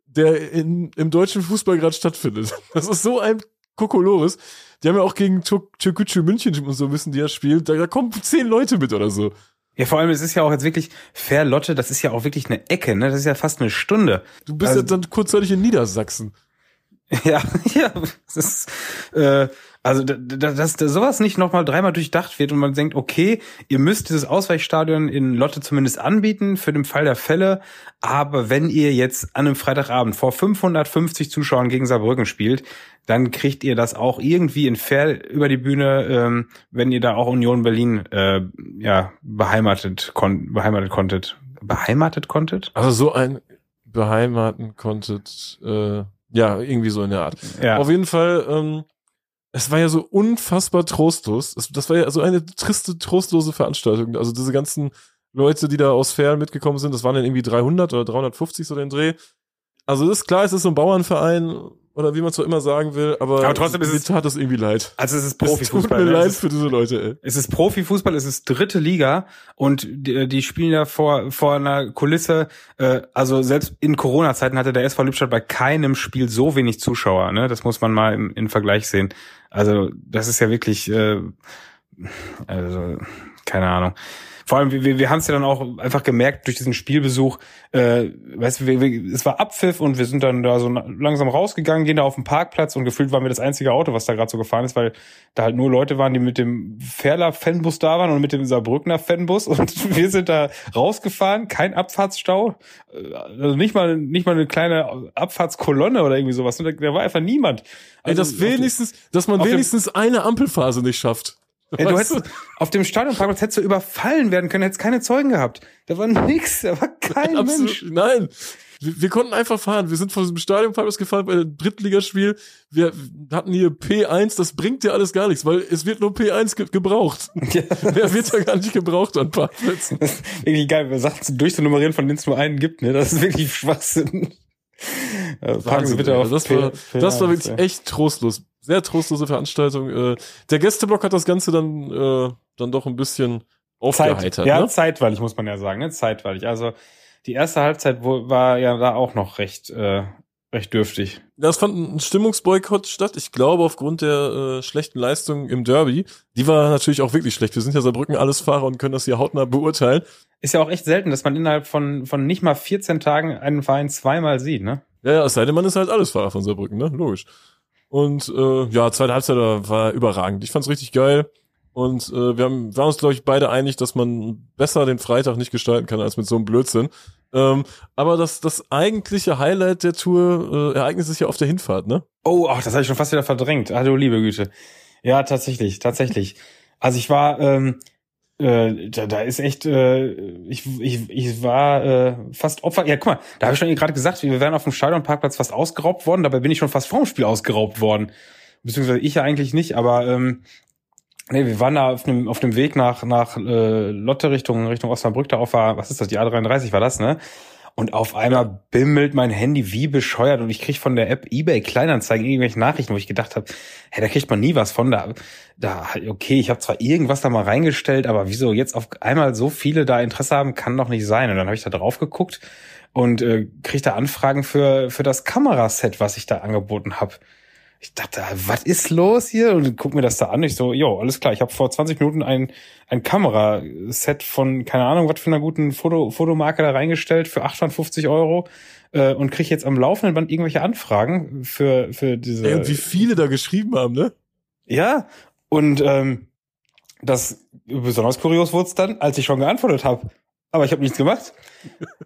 der in, im deutschen Fußball gerade stattfindet. (laughs) Das ist so ein Kokolores. Die haben ja auch gegen Türkgücü München und so müssen die ja spielen. Da, da kommen zehn Leute mit oder so. Ja, vor allem, es ist ja auch jetzt wirklich fair Lotte, das ist ja auch wirklich eine Ecke, ne? Das ist ja fast eine Stunde. Du bist also, ja dann kurzzeitig in Niedersachsen. (laughs) Ja, ja, das ist, äh, also dass, dass, sowas nicht nochmal dreimal durchdacht wird und man denkt, okay, ihr müsst dieses Ausweichstadion in Lotte zumindest anbieten für den Fall der Fälle, aber wenn ihr jetzt an einem Freitagabend vor 550 Zuschauern gegen Saarbrücken spielt, dann kriegt ihr das auch irgendwie in fair über die Bühne, ähm, wenn ihr da auch Union Berlin äh, ja beheimatet, kon beheimatet konntet. Beheimatet konntet? Also so ein beheimaten konntet, äh, ja, irgendwie so in der Art. Ja. Auf jeden Fall, ähm, es war ja so unfassbar trostlos. Es, das war ja so eine triste, trostlose Veranstaltung. Also diese ganzen Leute, die da aus Fern mitgekommen sind, das waren dann irgendwie 300 oder 350 so den Dreh. Also ist klar, es ist so ein Bauernverein oder wie man es so immer sagen will, aber, aber trotzdem ist mir es, tat es irgendwie leid. Also es ist Profifußball. Es tut mir ne? leid für diese Leute, ey. Es ist Profifußball, es ist dritte Liga und die, die spielen ja vor, vor einer Kulisse, äh, also selbst in Corona-Zeiten hatte der SV Lippstadt bei keinem Spiel so wenig Zuschauer, ne? Das muss man mal im, im Vergleich sehen. Also das ist ja wirklich, äh, also keine Ahnung vor allem, wir, wir haben es ja dann auch einfach gemerkt durch diesen Spielbesuch, äh, weißt du, wir, wir, es war Abpfiff und wir sind dann da so langsam rausgegangen, gehen da auf den Parkplatz und gefühlt waren wir das einzige Auto, was da gerade so gefahren ist, weil da halt nur Leute waren, die mit dem Ferler Fanbus da waren und mit dem Saarbrückner Fanbus (laughs) und wir sind da rausgefahren, kein Abfahrtsstau, äh, also nicht mal nicht mal eine kleine Abfahrtskolonne oder irgendwie sowas, da, da war einfach niemand. Also Ey, das wenigstens, dass man wenigstens eine Ampelphase nicht schafft. Ey, du hättest, auf dem Stadionparkplatz hättest du überfallen werden können, hättest keine Zeugen gehabt. Da war nix, da war kein Absolut, Mensch. Nein. Wir, wir, konnten einfach fahren. Wir sind von diesem Stadionparkplatz gefahren bei einem Drittligaspiel. Wir hatten hier P1, das bringt dir alles gar nichts, weil es wird nur P1 ge gebraucht. (laughs) (laughs) Ja, Wer wird da gar nicht gebraucht an Parkplätzen? Das ist wirklich geil, wir Sachen durchzunummerieren, von denen es nur einen gibt, ne? Das ist wirklich Schwachsinn. Packen Sie bitte auf. Das war, das war wirklich echt trostlos sehr trostlose Veranstaltung. Äh, der Gästeblock hat das Ganze dann, äh, dann doch ein bisschen aufgeheitert. Zeit, ja, ne? zeitweilig muss man ja sagen, ne? zeitweilig. Also die erste Halbzeit war ja da auch noch recht, äh, recht dürftig. Ja, es fand ein Stimmungsboykott statt. Ich glaube, aufgrund der äh, schlechten Leistung im Derby. Die war natürlich auch wirklich schlecht. Wir sind ja Saarbrücken alles Fahrer und können das hier hautnah beurteilen. Ist ja auch echt selten, dass man innerhalb von, von nicht mal 14 Tagen einen Verein zweimal sieht, ne? Ja, ja, es sei denn, man ist halt alles Fahrer von Saarbrücken, ne? Logisch. Und äh, ja, zweite Halbzeit war überragend. Ich fand's richtig geil. Und äh, wir haben, wir haben uns, glaube ich, beide einig, dass man besser den Freitag nicht gestalten kann als mit so einem Blödsinn. Ähm, aber das, das eigentliche Highlight der Tour äh, ereignet sich ja auf der Hinfahrt, ne? Oh, ach, das habe ich schon fast wieder verdrängt. Hallo, liebe Güte. Ja, tatsächlich, tatsächlich. Also ich war, ähm, äh, da, da ist echt, äh, ich, ich, ich war äh, fast Opfer. Ja, guck mal, da habe ich schon gerade gesagt, wir wären auf dem Stadionparkplatz fast ausgeraubt worden, dabei bin ich schon fast vorm Spiel ausgeraubt worden. Beziehungsweise ich ja eigentlich nicht, aber ähm, nee, wir waren da auf dem, auf dem Weg nach, nach äh, Lotte Richtung, Richtung Osnabrück, da auf war, was ist das, die A33 war das, ne? Und auf einmal bimmelt mein Handy wie bescheuert und ich krieg von der App eBay Kleinanzeigen irgendwelche Nachrichten, wo ich gedacht habe, hey, da kriegt man nie was von. Da, da okay, ich habe zwar irgendwas da mal reingestellt, aber wieso jetzt auf einmal so viele da Interesse haben, kann doch nicht sein. Und dann habe ich da drauf geguckt und äh, kriege da Anfragen für, für das Kameraset, was ich da angeboten habe. Ich dachte, was ist los hier? Und guck mir das da an. Ich so, jo, alles klar. Ich habe vor 20 Minuten ein, ein Kameraset von, keine Ahnung, was für einer guten Foto, Fotomarke da reingestellt für 850 Euro äh, und kriege jetzt am laufenden Band irgendwelche Anfragen für, für diese. Und wie viele da geschrieben haben, ne? Ja, und ähm, das besonders kurios wurde es dann, als ich schon geantwortet habe. Aber ich habe nichts gemacht.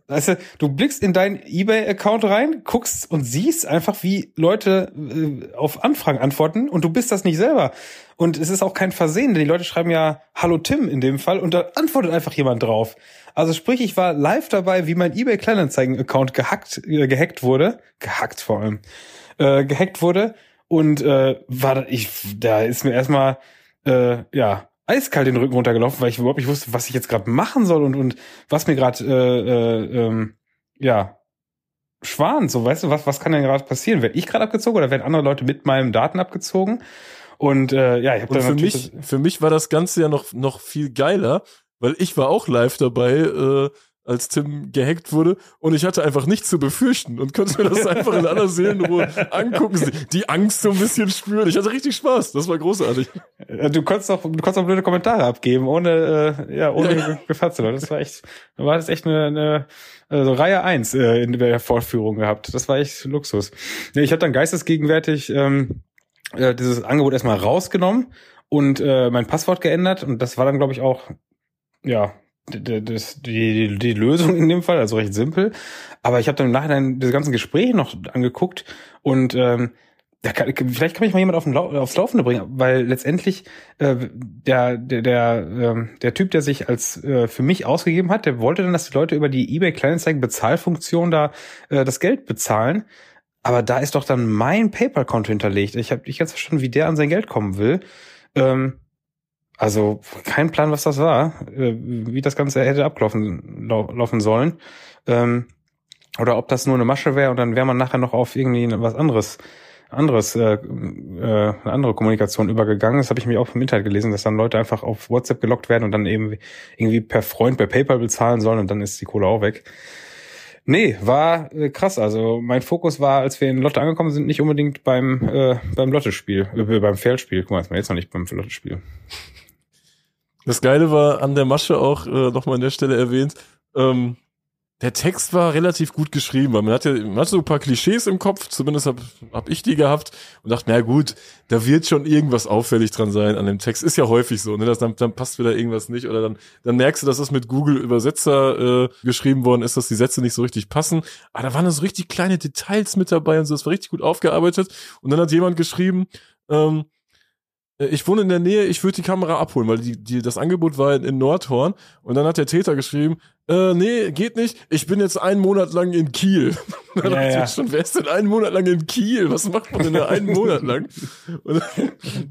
Weißt du, du blickst in deinen eBay-Account rein, guckst und siehst einfach, wie Leute äh, auf Anfragen antworten und du bist das nicht selber. Und es ist auch kein Versehen, denn die Leute schreiben ja Hallo Tim in dem Fall und da antwortet einfach jemand drauf. Also sprich, ich war live dabei, wie mein eBay Kleinanzeigen-Account gehackt, äh, gehackt wurde, gehackt vor allem, äh, gehackt wurde und äh, war ich, da ist mir erstmal äh, ja eiskalt den Rücken runtergelaufen, weil ich überhaupt nicht wusste, was ich jetzt gerade machen soll und, und was mir gerade, äh, äh, ähm, ja, schwan, so, weißt du, was, was kann denn gerade passieren? Werde ich gerade abgezogen oder werden andere Leute mit meinen Daten abgezogen? Und äh, ja, ich habe dann für mich, für mich war das Ganze ja noch noch viel geiler, weil ich war auch live dabei. Äh, als Tim gehackt wurde und ich hatte einfach nichts zu befürchten und konnte mir das (laughs) einfach in aller Seelenruhe angucken, die Angst so ein bisschen spüren. Ich hatte richtig Spaß, das war großartig. Du konntest auch, du konntest auch blöde Kommentare abgeben, ohne, äh, ja, ohne ja. Gefatze. Das war echt, du hattest echt eine, eine also Reihe eins äh, in der Vorführung gehabt. Das war echt Luxus. Ich habe dann geistesgegenwärtig ähm, äh, dieses Angebot erstmal rausgenommen und äh, mein Passwort geändert und das war dann, glaube ich, auch ja, das, die, die Lösung in dem Fall, also recht simpel. Aber ich habe dann im Nachhinein diese ganzen Gespräche noch angeguckt und ähm, da kann, vielleicht kann mich mal jemand auf den Lau aufs Laufende bringen, weil letztendlich äh, der der der, ähm, der Typ, der sich als äh, für mich ausgegeben hat, der wollte dann, dass die Leute über die eBay Kleinanzeigen Bezahlfunktion da äh, das Geld bezahlen. Aber da ist doch dann mein PayPal-Konto hinterlegt. Ich habe nicht ganz verstanden, wie der an sein Geld kommen will. Ähm, also kein Plan, was das war, äh, wie das Ganze hätte ablaufen laufen sollen. Ähm, oder ob das nur eine Masche wäre und dann wäre man nachher noch auf irgendwie was anderes, anderes, äh, äh, eine andere Kommunikation übergegangen. Das habe ich mir auch im Internet gelesen, dass dann Leute einfach auf WhatsApp gelockt werden und dann eben irgendwie per Freund bei PayPal bezahlen sollen und dann ist die Kohle auch weg. Nee, war äh, krass. Also mein Fokus war, als wir in Lotte angekommen sind, nicht unbedingt beim äh, beim Lottespiel, äh, beim Feldspiel. Guck mal, jetzt noch nicht beim Lottespiel. Das Geile war an der Masche auch äh, nochmal an der Stelle erwähnt. Ähm, der Text war relativ gut geschrieben, weil man hat ja man hat so ein paar Klischees im Kopf, zumindest hab, hab ich die gehabt und dachte, na gut, da wird schon irgendwas auffällig dran sein an dem Text. Ist ja häufig so, ne? Das, dann, dann passt wieder irgendwas nicht oder dann, dann merkst du, dass das mit Google Übersetzer äh, geschrieben worden ist, dass die Sätze nicht so richtig passen. Aber da waren so richtig kleine Details mit dabei und so, das war richtig gut aufgearbeitet. Und dann hat jemand geschrieben, ähm, äh, ich wohne in der Nähe, ich würde die Kamera abholen, weil die, die, das Angebot war in, Nordhorn. Und dann hat der Täter geschrieben, äh, nee, geht nicht, ich bin jetzt einen Monat lang in Kiel. (laughs) dann ja, ja. schon, wer ist denn einen Monat lang in Kiel? Was macht man denn da einen Monat lang? (laughs) Und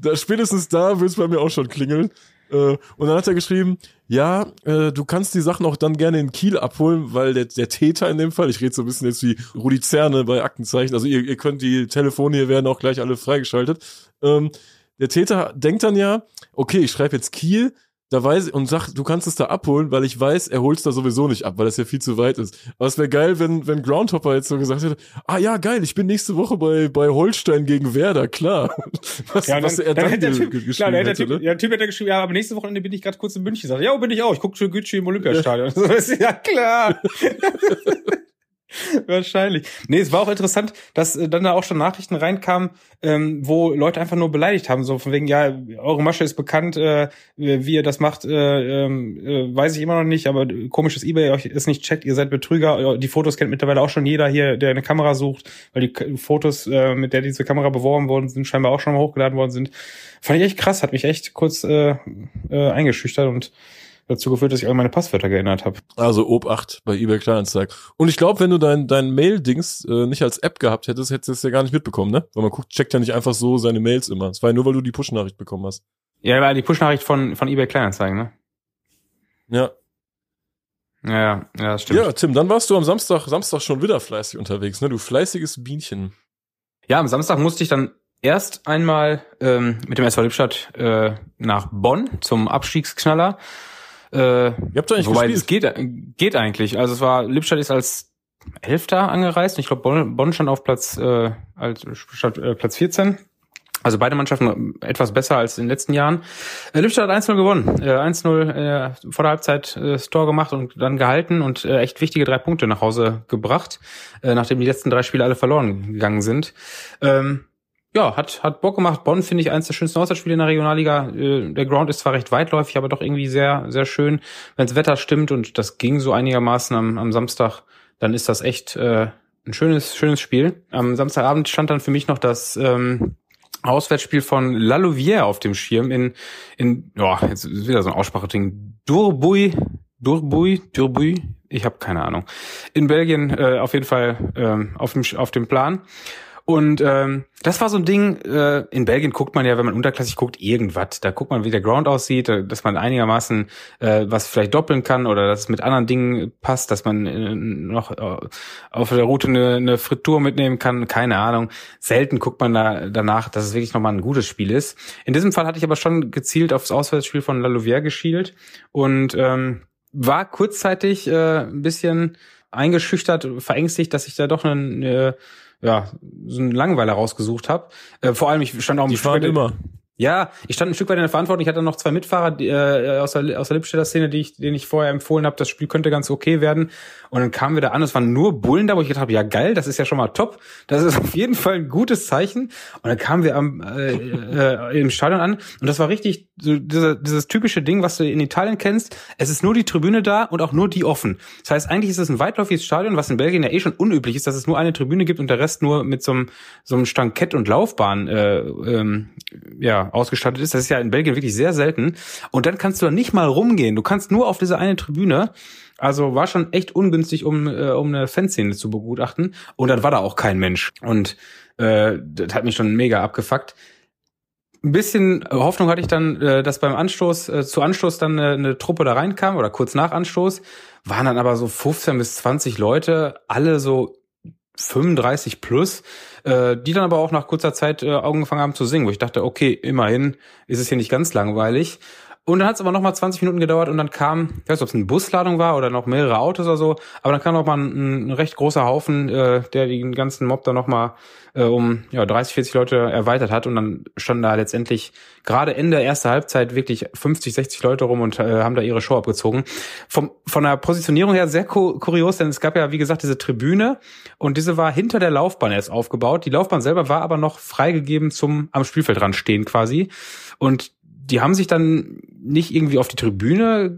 da, spätestens da wird es bei mir auch schon klingeln. Äh, und dann hat er geschrieben, ja, äh, du kannst die Sachen auch dann gerne in Kiel abholen, weil der, der Täter in dem Fall, ich rede so ein bisschen jetzt wie Rudi Zerne bei Aktenzeichen, also ihr, ihr könnt die Telefone hier werden auch gleich alle freigeschaltet. Ähm, der Täter denkt dann ja, okay, ich schreibe jetzt Kiel, da weiß und sag, du kannst es da abholen, weil ich weiß, er holt es da sowieso nicht ab, weil das ja viel zu weit ist. Aber es wäre geil, wenn, wenn Groundhopper jetzt so gesagt hätte, ah ja, geil, ich bin nächste Woche bei, bei Holstein gegen Werder, klar. (laughs) Was, ja, dann, was er dann, dann hätte der Typ, geschrieben klar, hätte, der typ, ne? Ja, der Typ hätte geschrieben, ja, aber nächste Wochenende bin ich gerade kurz in München. Sagt, ja, bin ich auch, ich gucke schon Gucci im Olympiastadion. (laughs) ja, klar. (laughs) (laughs) Wahrscheinlich. Nee, es war auch interessant, dass äh, dann da auch schon Nachrichten reinkamen, ähm, wo Leute einfach nur beleidigt haben, so von wegen, ja, eure Masche ist bekannt, äh, wie ihr das macht, äh, äh, weiß ich immer noch nicht, aber komisch, dass eBay euch es nicht checkt, ihr seid Betrüger, die Fotos kennt mittlerweile auch schon jeder hier, der eine Kamera sucht, weil die Fotos, äh, mit der diese Kamera beworben worden sind, scheinbar auch schon mal hochgeladen worden sind. Fand ich echt krass, hat mich echt kurz äh, äh, eingeschüchtert und dazu geführt, dass ich all meine Passwörter geändert habe. Also Ob8 bei eBay Kleinanzeigen. Und ich glaube, wenn du dein, dein Mail-Dings äh, nicht als App gehabt hättest, hättest du es ja gar nicht mitbekommen, ne? Weil man guckt, checkt ja nicht einfach so seine Mails immer. Es war ja nur, weil du die Push-Nachricht bekommen hast. Ja, war die Push-Nachricht von, von eBay Kleinanzeigen, ne? Ja. Ja, ja, das stimmt. Ja, Tim, dann warst du am Samstag, Samstag schon wieder fleißig unterwegs, ne? Du fleißiges Bienchen. Ja, am Samstag musste ich dann erst einmal ähm, mit dem SV Lippstadt äh, nach Bonn zum Abstiegsknaller. Äh, Ihr habt doch eigentlich wobei gespielt. es geht, geht eigentlich. Also es war, Lippstadt ist als Elfter angereist. Ich glaube, Bonn, Bonn stand auf Platz, äh, als, statt, äh, Platz 14. Also beide Mannschaften etwas besser als in den letzten Jahren. Äh, Lübstadt hat 1-0 gewonnen. Äh, 1-0 äh, vor der Halbzeit äh, das Tor gemacht und dann gehalten und äh, echt wichtige drei Punkte nach Hause gebracht, äh, nachdem die letzten drei Spiele alle verloren gegangen sind. Ähm, ja, hat, hat Bock gemacht. Bonn finde ich eins der schönsten Auswärtsspiele in der Regionalliga. Äh, der Ground ist zwar recht weitläufig, aber doch irgendwie sehr, sehr schön. Wenns Wetter stimmt und das ging so einigermaßen am, am Samstag, dann ist das echt äh, ein schönes, schönes Spiel. Am Samstagabend stand dann für mich noch das ähm, Auswärtsspiel von La Louvière auf dem Schirm in, in, ja, jetzt ist wieder so ein Aussprachding. Durbuy, Durbuy, Durbuy, ich habe keine Ahnung. In Belgien äh, auf jeden Fall ähm, auf, dem, auf dem Plan. Und ähm, das war so ein Ding, äh, in Belgien guckt man ja, wenn man unterklassig guckt, irgendwas. Da guckt man, wie der Ground aussieht, äh, dass man einigermaßen äh, was vielleicht doppeln kann oder dass es mit anderen Dingen passt, dass man äh, noch äh, auf der Route eine, eine Frittur mitnehmen kann, keine Ahnung. Selten guckt man da danach, dass es wirklich nochmal ein gutes Spiel ist. In diesem Fall hatte ich aber schon gezielt aufs Auswärtsspiel von La Louvière geschielt und ähm, war kurzzeitig äh, ein bisschen eingeschüchtert, verängstigt, dass ich da doch einen äh, ja, so einen Langweiler rausgesucht habe. Äh, vor allem, ich stand auch Die fahren immer. Ja, ich stand ein Stück weit in der Verantwortung. Ich hatte noch zwei Mitfahrer die, äh, aus der, aus der Lippstädter Szene, die ich, denen ich vorher empfohlen habe, das Spiel könnte ganz okay werden. Und dann kamen wir da an, es waren nur Bullen da, wo ich gedacht habe, ja geil, das ist ja schon mal top. Das ist (laughs) auf jeden Fall ein gutes Zeichen. Und dann kamen wir am, äh, äh, im Stadion an und das war richtig so diese, dieses typische Ding, was du in Italien kennst. Es ist nur die Tribüne da und auch nur die offen. Das heißt, eigentlich ist es ein weitläufiges Stadion, was in Belgien ja eh schon unüblich ist, dass es nur eine Tribüne gibt und der Rest nur mit so einem, so einem Stankett und Laufbahn äh, ähm, ja, ausgestattet ist. Das ist ja in Belgien wirklich sehr selten. Und dann kannst du da nicht mal rumgehen. Du kannst nur auf diese eine Tribüne. Also war schon echt ungünstig, um, äh, um eine Fanszene zu begutachten. Und dann war da auch kein Mensch. Und äh, das hat mich schon mega abgefuckt. Ein bisschen Hoffnung hatte ich dann, äh, dass beim Anstoß, äh, zu Anstoß dann eine, eine Truppe da reinkam oder kurz nach Anstoß, waren dann aber so 15 bis 20 Leute, alle so 35 plus, äh, die dann aber auch nach kurzer Zeit äh, angefangen haben zu singen, wo ich dachte, okay, immerhin ist es hier nicht ganz langweilig. Und dann hat es aber noch mal 20 Minuten gedauert und dann kam, ich weiß nicht, ob es eine Busladung war oder noch mehrere Autos oder so, aber dann kam noch mal ein, ein recht großer Haufen, äh, der den ganzen Mob dann noch mal äh, um ja, 30, 40 Leute erweitert hat und dann standen da letztendlich gerade Ende erster Halbzeit wirklich 50, 60 Leute rum und äh, haben da ihre Show abgezogen. Vom, von der Positionierung her sehr kurios, denn es gab ja, wie gesagt, diese Tribüne und diese war hinter der Laufbahn erst aufgebaut. Die Laufbahn selber war aber noch freigegeben zum am Spielfeldrand stehen quasi. Und die haben sich dann nicht irgendwie auf die Tribüne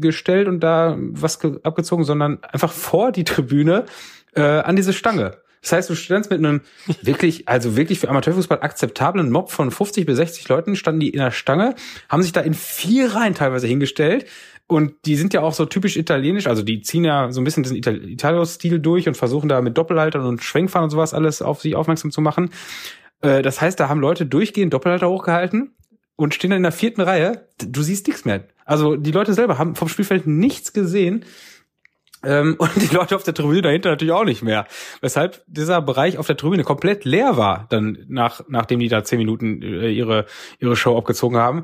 gestellt und da was abgezogen, sondern einfach vor die Tribüne äh, an diese Stange. Das heißt, du standst mit einem wirklich, also wirklich für Amateurfußball akzeptablen Mob von 50 bis 60 Leuten, standen die in der Stange, haben sich da in vier Reihen teilweise hingestellt. Und die sind ja auch so typisch italienisch, also die ziehen ja so ein bisschen diesen Italo-Stil durch und versuchen da mit Doppelhaltern und Schwenkfahren und sowas alles auf sich aufmerksam zu machen. Äh, das heißt, da haben Leute durchgehend Doppelhalter hochgehalten, und stehen dann in der vierten Reihe. Du siehst nichts mehr. Also die Leute selber haben vom Spielfeld nichts gesehen. Ähm, (laughs) und die Leute auf der Tribüne dahinter natürlich auch nicht mehr. Weshalb dieser Bereich auf der Tribüne komplett leer war, dann nach, nachdem die da zehn Minuten äh, ihre, ihre Show abgezogen haben.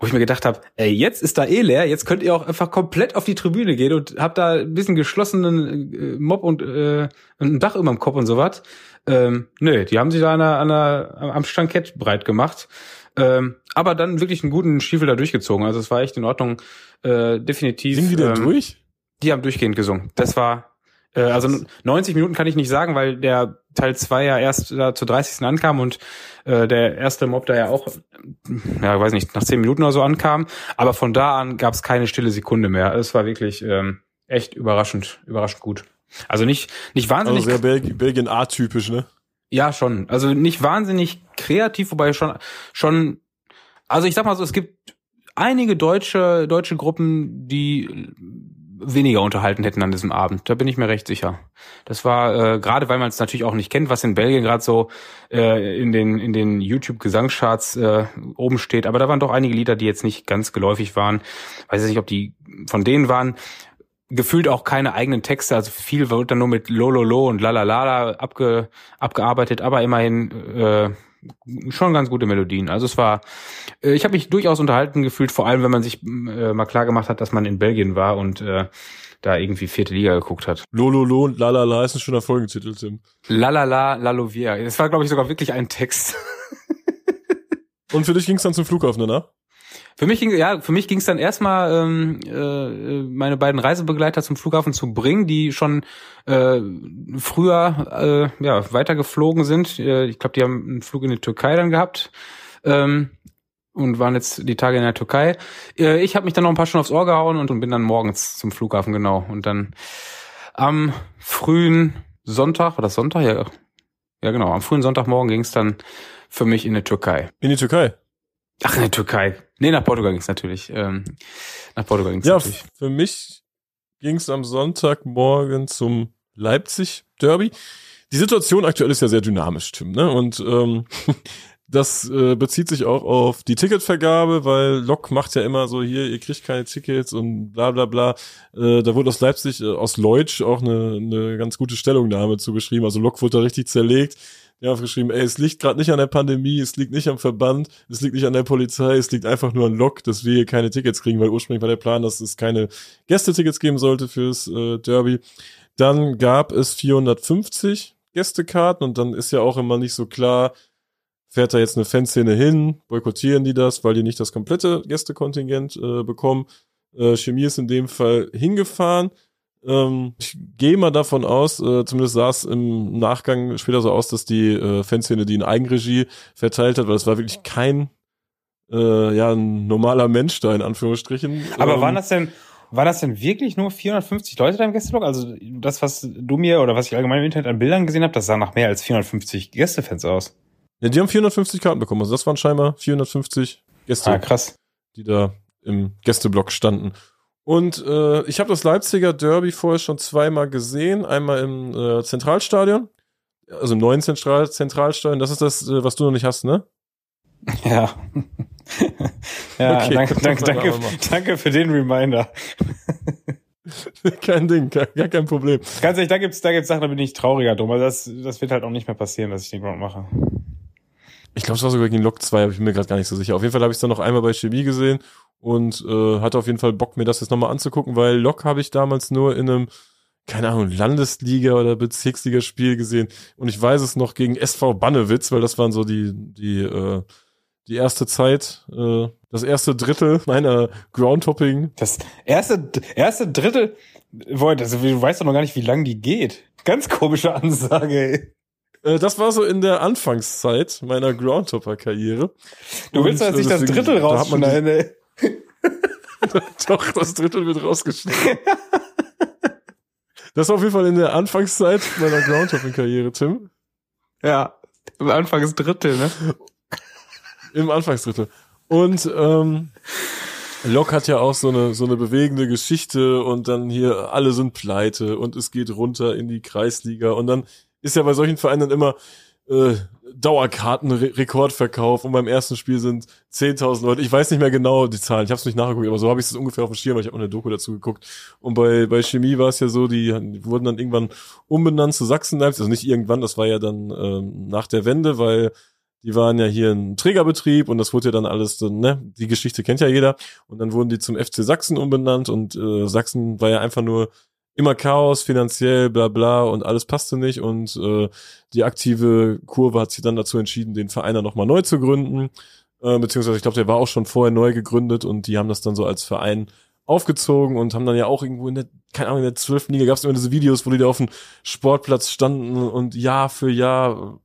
Wo ich mir gedacht habe, ey, jetzt ist da eh leer, jetzt könnt ihr auch einfach komplett auf die Tribüne gehen und habt da ein bisschen geschlossenen äh, Mob und äh, ein Dach über dem Kopf und sowas. Ähm, nö, die haben sich da an der, an der, am Stankett breit gemacht. Ähm, aber dann wirklich einen guten Stiefel da durchgezogen. Also es war echt in Ordnung. Äh, definitiv. Singen die denn ähm, durch? Die haben durchgehend gesungen. Das war, äh, also 90 Minuten kann ich nicht sagen, weil der Teil 2 ja erst da zur 30. ankam und äh, der erste Mob da ja auch, ja, weiß nicht, nach 10 Minuten oder so ankam. Aber von da an gab es keine stille Sekunde mehr. Es war wirklich ähm, echt überraschend, überraschend gut. Also nicht, nicht wahnsinnig. Also sehr Belg Belgien A-typisch, ne? Ja, schon. Also nicht wahnsinnig kreativ, wobei schon, schon, also ich sag mal so, es gibt einige deutsche, deutsche Gruppen, die weniger unterhalten hätten an diesem Abend. Da bin ich mir recht sicher. Das war äh, gerade, weil man es natürlich auch nicht kennt, was in Belgien gerade so äh, in den in den YouTube Gesangscharts äh, oben steht. Aber da waren doch einige Lieder, die jetzt nicht ganz geläufig waren. Weiß ich nicht, ob die von denen waren gefühlt auch keine eigenen Texte, also viel wird dann nur mit Lololo und Lalalala abge, abgearbeitet, aber immerhin äh, schon ganz gute Melodien. Also es war, äh, ich habe mich durchaus unterhalten gefühlt, vor allem wenn man sich äh, mal klar gemacht hat, dass man in Belgien war und äh, da irgendwie vierte Liga geguckt hat. Lololo und Lalala ist ein schöner Folgentitel, Tim. Lalala, Lalovia. Das war, glaube ich, sogar wirklich ein Text. und für dich ging es dann zum Flughafen danach? Für mich ging ja, für mich ging es dann erstmal ähm, äh, meine beiden Reisebegleiter zum Flughafen zu bringen, die schon äh, früher äh, ja weitergeflogen sind. Äh, ich glaube, die haben einen Flug in die Türkei dann gehabt ähm, und waren jetzt die Tage in der Türkei. Äh, ich habe mich dann noch ein paar Stunden aufs Ohr gehauen und, und bin dann morgens zum Flughafen genau und dann am frühen Sonntag, war das Sonntag? Ja, ja genau, am frühen Sonntagmorgen ging es dann für mich in die Türkei. In die Türkei? Ach, in der Türkei. Nee, nach Portugal ging's natürlich. Ähm, nach Portugal ging's ja, natürlich. für mich ging's am Sonntagmorgen zum Leipzig-Derby. Die Situation aktuell ist ja sehr dynamisch, Tim, ne? Und ähm, (laughs) das äh, bezieht sich auch auf die Ticketvergabe, weil Lok macht ja immer so hier, ihr kriegt keine Tickets und bla bla bla. Äh, da wurde aus Leipzig, äh, aus Leutsch auch eine, eine ganz gute Stellungnahme zugeschrieben. Also Lok wurde da richtig zerlegt. Die haben geschrieben, ey, es liegt gerade nicht an der Pandemie, es liegt nicht am Verband, es liegt nicht an der Polizei, es liegt einfach nur an Lok, dass wir hier keine Tickets kriegen, weil ursprünglich war der Plan, dass es keine Gästetickets geben sollte fürs äh, Derby. Dann gab es 450 Gästekarten und dann ist ja auch immer nicht so klar, fährt da jetzt eine Fanszene hin, boykottieren die das, weil die nicht das komplette Gästekontingent äh, bekommen. Äh, Chemie ist in dem Fall hingefahren. Ähm, ich gehe mal davon aus, äh, zumindest sah es im Nachgang später so aus, dass die äh, Fanszene die in Eigenregie verteilt hat, weil es war wirklich kein äh, ja ein normaler Mensch da in Anführungsstrichen. Aber ähm, waren das denn war das denn wirklich nur 450 Leute da im Gästeblock? Also das, was du mir oder was ich allgemein im Internet an Bildern gesehen habe, das sah nach mehr als 450 Gästefans aus. Ja, die haben 450 Karten bekommen. Also das waren scheinbar 450 Gäste, ah, krass. die da im Gästeblock standen. Und äh, ich habe das Leipziger Derby vorher schon zweimal gesehen. Einmal im äh, Zentralstadion, also im neuen Zentral Zentralstadion. Das ist das, äh, was du noch nicht hast, ne? (laughs) Ja. (laughs) ja, okay, danke, danke, danke, danke für den Reminder. (laughs) kein Ding, gar, gar, kein Problem. Ganz ehrlich, da gibt's, da gibt's Sachen, da bin ich trauriger drum. Also das, das wird halt auch nicht mehr passieren, dass ich den Ground mache. Ich glaube, es war sogar gegen Lok 2, aber ich bin mir gerade gar nicht so sicher. Auf jeden Fall habe ich es dann noch einmal bei Chemie gesehen und äh, hatte auf jeden Fall Bock, mir das jetzt nochmal anzugucken, weil Lok habe ich damals nur in einem, keine Ahnung, Landesliga oder Bezirksligaspiel gesehen. Und ich weiß es noch gegen SV Bannewitz, weil das waren so die, die, äh, die erste Zeit, äh, das erste Drittel meiner Groundhopping. Das erste, erste Drittel, boah, also, du weißt doch noch gar nicht, wie lang die geht. Ganz komische Ansage, ey. Äh, das war so in der Anfangszeit meiner Groundhopper-Karriere. Du willst jetzt nicht das Drittel rausschneiden, ey. (laughs) Doch, das Drittel wird rausgeschnitten. Das war auf jeden Fall in der Anfangszeit meiner Groundhopping-Karriere, Tim. Ja, im Anfangsdrittel, ne? Im Anfangsdrittel. Und ähm, Lok hat ja auch so eine so eine bewegende Geschichte und dann hier alle sind pleite und es geht runter in die Kreisliga und dann ist ja bei solchen Vereinen immer äh, Dauerkartenrekordverkauf und beim ersten Spiel sind 10.000 Leute. Ich weiß nicht mehr genau die Zahlen, ich habe es nicht nachgeguckt, aber so habe ich es ungefähr auf dem Schirm, weil ich habe eine Doku dazu geguckt. Und bei, bei Chemie war es ja so, die, die wurden dann irgendwann umbenannt zu Sachsen-Leipzig, also nicht irgendwann, das war ja dann ähm, nach der Wende, weil die waren ja hier ein Trägerbetrieb und das wurde ja dann alles, dann, ne, die Geschichte kennt ja jeder. Und dann wurden die zum FC Sachsen umbenannt und äh, Sachsen war ja einfach nur immer Chaos, finanziell, bla bla und alles passte nicht und äh, die aktive Kurve hat sich dann dazu entschieden, den Verein dann nochmal neu zu gründen, äh, beziehungsweise ich glaube, der war auch schon vorher neu gegründet und die haben das dann so als Verein aufgezogen und haben dann ja auch irgendwo in der, keine Ahnung, in der zwölften Liga gab es immer diese Videos, wo die da auf dem Sportplatz standen und Jahr für Jahr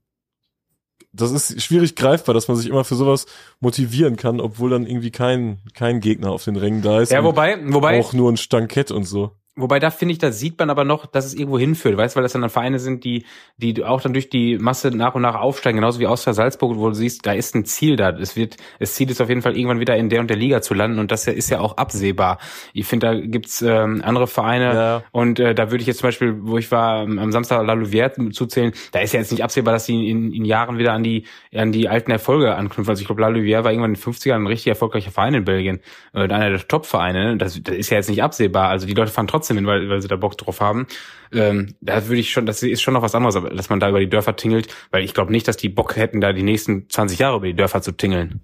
das ist schwierig greifbar, dass man sich immer für sowas motivieren kann, obwohl dann irgendwie kein, kein Gegner auf den Rängen da ist. Ja, wobei, wobei. Auch nur ein Stankett und so. Wobei da finde ich, da sieht man aber noch, dass es irgendwo hinführt, weißt, weil das dann, Vereine sind, die, die auch dann durch die Masse nach und nach aufsteigen, genauso wie Austria Salzburg, wo du siehst, da ist ein Ziel da. Es wird, das Ziel ist auf jeden Fall irgendwann wieder in der und der Liga zu landen und das ist ja auch absehbar. Ich finde, da gibt's ähm, andere Vereine ja. und äh, da würde ich jetzt zum Beispiel, wo ich war, am Samstag La Louvière zuzählen, da ist ja jetzt nicht absehbar, dass die in, in Jahren wieder an die, an die alten Erfolge anknüpfen. Also ich glaube, La Louvière war irgendwann in den 50ern ein richtig erfolgreicher Verein in Belgien, äh, einer der Top-Vereine. Das, das ist ja jetzt nicht absehbar. Also die Leute fahren trotzdem hin, weil, weil sie da Bock drauf haben. Ähm, da würde ich schon, das ist schon noch was anderes, dass man da über die Dörfer tingelt, weil ich glaube nicht, dass die Bock hätten, da die nächsten 20 Jahre über die Dörfer zu tingeln.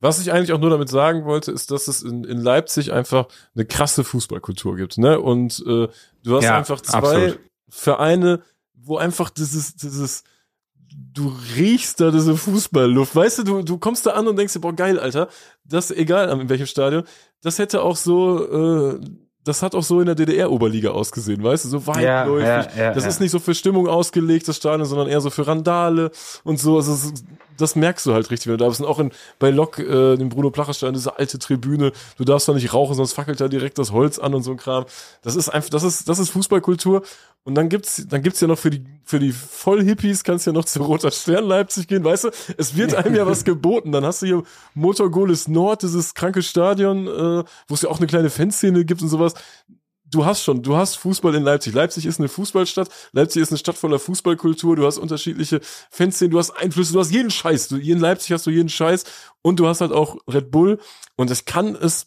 Was ich eigentlich auch nur damit sagen wollte, ist, dass es in, in Leipzig einfach eine krasse Fußballkultur gibt, ne? Und äh, du hast Ja, einfach zwei absolut. Vereine, wo einfach dieses, dieses, du riechst da diese Fußballluft. Weißt du, du, du kommst da an und denkst dir, boah, geil, Alter, das egal in welchem Stadion, das hätte auch so, äh, das hat auch so in der DDR-Oberliga ausgesehen, weißt du, so weitläufig. ja, ja, das ja. ist nicht so für Stimmung ausgelegt, das Stadion, sondern eher so für Randale und so. Also das merkst du halt richtig, wenn du da bist. Und auch in, bei Lok, äh, dem Bruno Placher Stadion, diese alte Tribüne, du darfst da nicht rauchen, sonst fackelt da direkt das Holz an und so ein Kram. Das ist einfach, das ist, das ist Fußballkultur. Und dann gibt's, dann gibt's ja noch für die, für die Vollhippies kannst du ja noch zu Roter Stern Leipzig gehen, weißt du? Es wird einem ja was (laughs) geboten. Dann hast du hier Motorgoles Nord, dieses kranke Stadion, äh, wo es ja auch eine kleine Fanszene gibt und sowas. Du hast schon, du hast Fußball in Leipzig. Leipzig ist eine Fußballstadt. Leipzig ist eine Stadt voller Fußballkultur. Du hast unterschiedliche Fanszenen, du hast Einflüsse, du hast jeden Scheiß. Du, in Leipzig hast du jeden Scheiß. Und du hast halt auch Red Bull. Und ich kann es,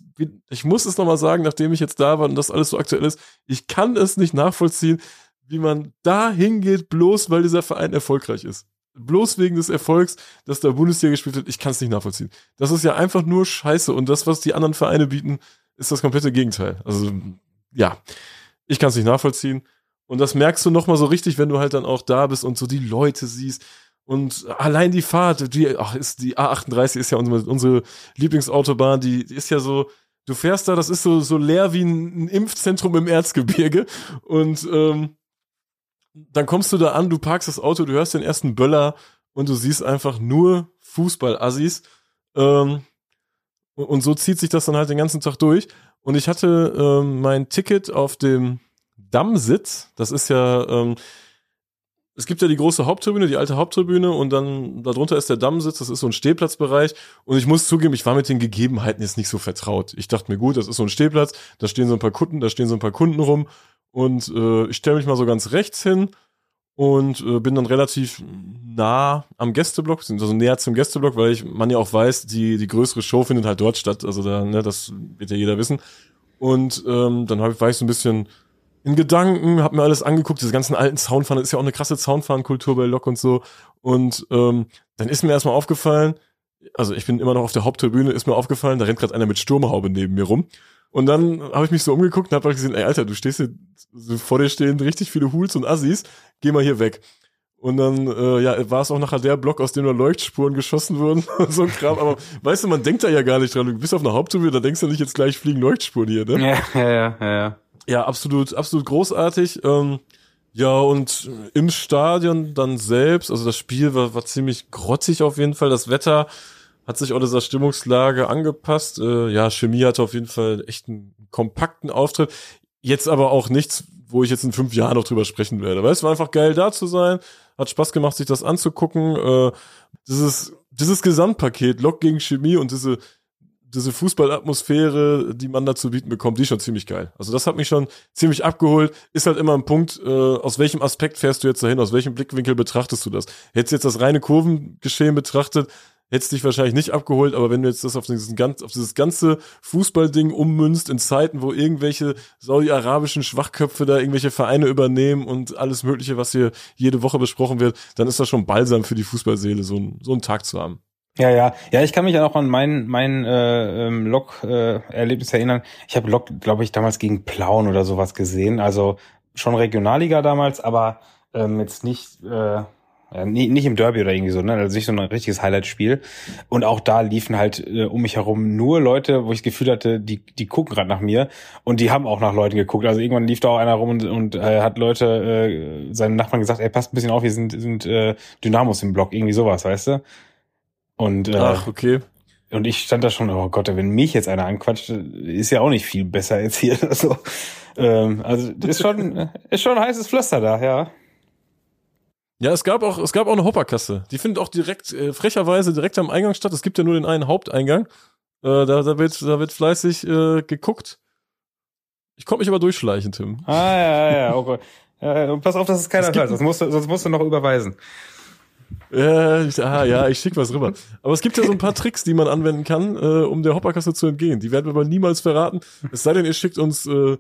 ich muss es nochmal sagen, nachdem ich jetzt da war und das alles so aktuell ist, ich kann es nicht nachvollziehen, wie man da hingeht, bloß weil dieser Verein erfolgreich ist. Bloß wegen des Erfolgs, dass da Bundesliga gespielt wird, ich kann es nicht nachvollziehen. Das ist ja einfach nur Scheiße und das, was die anderen Vereine bieten, ist das komplette Gegenteil. Also, ja, ich kann es nicht nachvollziehen. Und das merkst du nochmal so richtig, wenn du halt dann auch da bist und so die Leute siehst. Und allein die Fahrt, die, ach, ist, die A38 ist ja unsere, unsere Lieblingsautobahn, die, die ist ja so, du fährst da, das ist so, so leer wie ein, Impfzentrum im Erzgebirge. Und ähm, dann kommst du da an, du parkst das Auto, du hörst den ersten Böller und du siehst einfach nur Fußball-Assis. Ähm, und, und so zieht sich das dann halt den ganzen Tag durch. Und ich hatte ähm, mein Ticket auf dem Dammsitz. Das ist ja, ähm, es gibt ja die große Haupttribüne, die alte Haupttribüne und dann darunter ist der Dammsitz, das ist so ein Stehplatzbereich. Und ich muss zugeben, ich war mit den Gegebenheiten jetzt nicht so vertraut. Ich dachte mir, gut, das ist so ein Stehplatz, da stehen so ein paar Kunden, da stehen so ein paar Kunden rum. Und äh, ich stelle mich mal so ganz rechts hin und äh, bin dann relativ nah am Gästeblock, also näher zum Gästeblock, weil ich man ja auch weiß, die die größere Show findet halt dort statt. Also da, ne, das wird ja jeder wissen. Und ähm, dann hab, war ich so ein bisschen in Gedanken, hab mir alles angeguckt, diese ganzen alten Zaunfahnen, ist ja auch eine krasse Zaunfahnenkultur bei Lok und so. Und ähm, dann ist mir erstmal aufgefallen, also ich bin immer noch auf der Haupttribüne, ist mir aufgefallen, da rennt gerade einer mit Sturmhaube neben mir rum. Und dann habe ich mich so umgeguckt und habe gesehen, ey Alter, du stehst hier, vor dir stehen richtig viele Hools und Assis, geh mal hier weg. Und dann äh, ja, war es auch nachher der Block, aus dem nur Leuchtspuren geschossen wurden (laughs) und so ein Kram. Aber weißt du, man denkt da ja gar nicht dran. Du bist auf einer Haupttribüne, da denkst du nicht, jetzt gleich fliegen Leuchtspuren hier, ne? Ja, ja, ja, ja, ja. Ja, absolut, absolut großartig. Ähm, ja, und im Stadion dann selbst, also das Spiel war, war ziemlich grottig auf jeden Fall. Das Wetter hat sich auch dieser Stimmungslage angepasst. Äh, ja, Chemie hatte auf jeden Fall echt einen kompakten Auftritt. Jetzt aber auch nichts, wo ich jetzt in fünf Jahren noch drüber sprechen werde. Weil es war einfach geil da zu sein. Hat Spaß gemacht, sich das anzugucken. Äh, dieses, dieses Gesamtpaket, Lok gegen Chemie und diese, diese Fußballatmosphäre, die man dazu bieten bekommt, die ist schon ziemlich geil. Also das hat mich schon ziemlich abgeholt. Ist halt immer ein Punkt, äh, aus welchem Aspekt fährst du jetzt dahin, aus welchem Blickwinkel betrachtest du das? Hättest jetzt das reine Kurvengeschehen betrachtet, hättest dich wahrscheinlich nicht abgeholt, aber wenn du jetzt das auf, diesen ganz, auf dieses ganze Fußballding ummünzt in Zeiten, wo irgendwelche saudi-arabischen Schwachköpfe da irgendwelche Vereine übernehmen und alles mögliche, was hier jede Woche besprochen wird, dann ist das schon balsam für die Fußballseele, so, ein, so einen Tag zu haben. Ja, ja. Ja, ich kann mich ja noch an mein, mein äh, ähm, Lok-Erlebnis erinnern. Ich habe Lok, glaube ich, damals gegen Plauen oder sowas gesehen. Also schon Regionalliga damals, aber ähm, jetzt nicht, äh, ja, nicht im Derby oder irgendwie so, ne? Also nicht so ein richtiges Highlight-Spiel. Und auch da liefen halt äh, um mich herum nur Leute, wo ich das Gefühl hatte, die, die gucken gerade nach mir. Und die haben auch nach Leuten geguckt. Also irgendwann lief da auch einer rum und, und äh, hat Leute, äh, seinen Nachbarn gesagt, ey, passt ein bisschen auf, hier sind, sind äh, Dynamos im Block, irgendwie sowas, weißt du? Und, äh, Ach, okay. und ich stand da schon, oh Gott, wenn mich jetzt einer anquatscht, ist ja auch nicht viel besser jetzt hier. (laughs) Also, ähm, also ist schon, ist schon ein heißes Pflaster da, ja. Ja, es gab auch, es gab auch eine Hopperkasse. Die findet auch direkt, äh, frecherweise direkt am Eingang statt. Es gibt ja nur den einen Haupteingang. Äh, da, da wird, da wird fleißig äh, geguckt. Ich konnte mich aber durchschleichen, Tim. Ah, ja, ja, Gott. Ja, pass auf, dass es keiner Es hört, sonst musst, du, sonst musst du noch überweisen. Äh, ich, ah, ja, ich schick was rüber. Aber es gibt ja so ein paar Tricks, die man anwenden kann, äh, um der Hopperkasse zu entgehen. Die werden wir aber niemals verraten. Es sei denn, ihr schickt uns äh,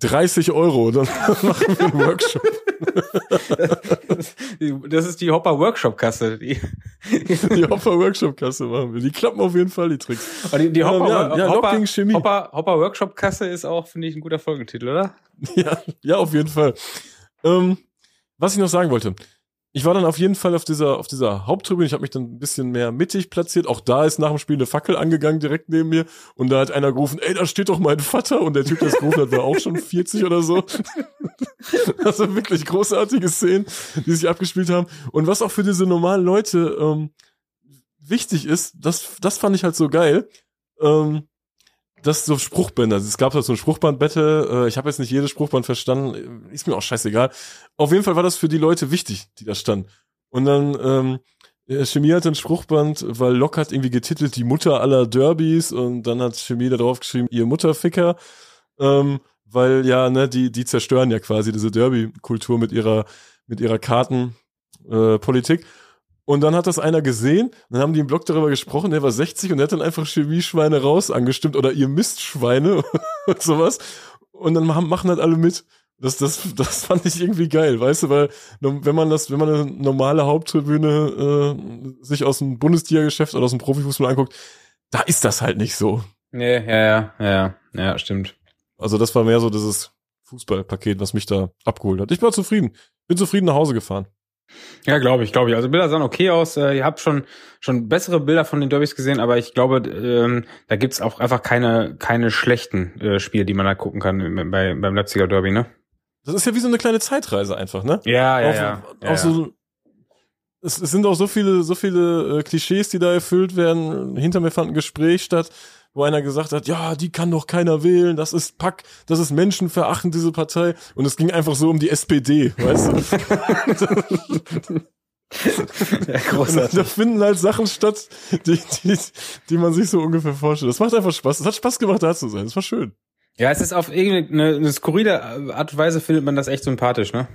30 Euro, dann (laughs) machen wir einen Workshop. (laughs) Das ist die Hopper Workshop Kasse. Die, Die Hopper Workshop Kasse machen wir. Die klappen auf jeden Fall, die Tricks. Die, die Hopper, ja, ja, Hopper, Chemie. Hopper, Hopper Workshop Kasse ist auch, finde ich, ein guter Folgentitel, oder? (laughs) Ja, ja, auf jeden Fall. Ähm, was ich noch sagen wollte. Ich war dann auf jeden Fall auf dieser, auf dieser Haupttribüne. Ich habe mich dann ein bisschen mehr mittig platziert. Auch da ist nach dem Spiel eine Fackel angegangen direkt neben mir. Und da hat einer gerufen, ey, da steht doch mein Vater. Und der Typ, der es gerufen hat, war auch schon 40 oder so. (laughs) Also wirklich großartige Szenen, die sich abgespielt haben. Und was auch für diese normalen Leute ähm, wichtig ist, das, das fand ich halt so geil. Ähm, das so Spruchbänder. Es gab halt so ein Spruchband-Battle. Äh, ich habe jetzt nicht jedes Spruchband verstanden. Ist mir auch scheißegal. Auf jeden Fall war das für die Leute wichtig, die da standen. Und dann ähm, äh, Chemie hat ein Spruchband, weil Lok hat irgendwie getitelt die Mutter aller Derbys und dann hat Chemie da drauf geschrieben, ihr Mutterficker. Ähm, weil ja, ne, die, die zerstören ja quasi diese Derby-Kultur mit ihrer, mit ihrer Kartenpolitik. Äh. Und dann hat das einer gesehen, dann haben die im Blog darüber gesprochen, der war 60 und der hat dann einfach Chemieschweine raus angestimmt oder ihr Mistschweine (laughs) und sowas. Und dann machen, machen halt alle mit. Das, das, das (laughs) fand ich irgendwie geil, weißt du, weil wenn man das, wenn man eine normale Haupttribüne äh, sich aus dem Bundesliga-Geschäft oder aus dem Profifußball anguckt, da ist das halt nicht so. Nee, ja, ja, ja, ja, stimmt. Also das war mehr so dieses Fußballpaket, was mich da abgeholt hat. Ich war zufrieden. Bin zufrieden nach Hause gefahren. Ja, glaube ich, glaube ich. Also Bilder sahen okay aus. Äh, ihr habt schon schon bessere Bilder von den Derbys gesehen, aber ich glaube, ähm, da gibt's auch einfach keine keine schlechten äh, Spiele, die man da gucken kann bei, beim Leipziger Derby, ne? Das ist ja wie so eine kleine Zeitreise einfach, ne? Ja, ja, auch, ja. Auch ja, so, es, es sind auch so viele, so viele äh, Klischees, die da erfüllt werden. Hinter mir fand ein Gespräch statt, wo einer gesagt hat, ja, die kann doch keiner wählen, das ist Pack, das ist menschenverachtend, diese Partei. Und es ging einfach so um die SPD, weißt du? (laughs) ja, großartig. da finden halt Sachen statt, die, die, die man sich so ungefähr vorstellt. Das macht einfach Spaß. Es hat Spaß gemacht, da zu sein. Das war schön. Ja, es ist auf irgendeine eine skurrile Art und Weise findet man das echt sympathisch, ne?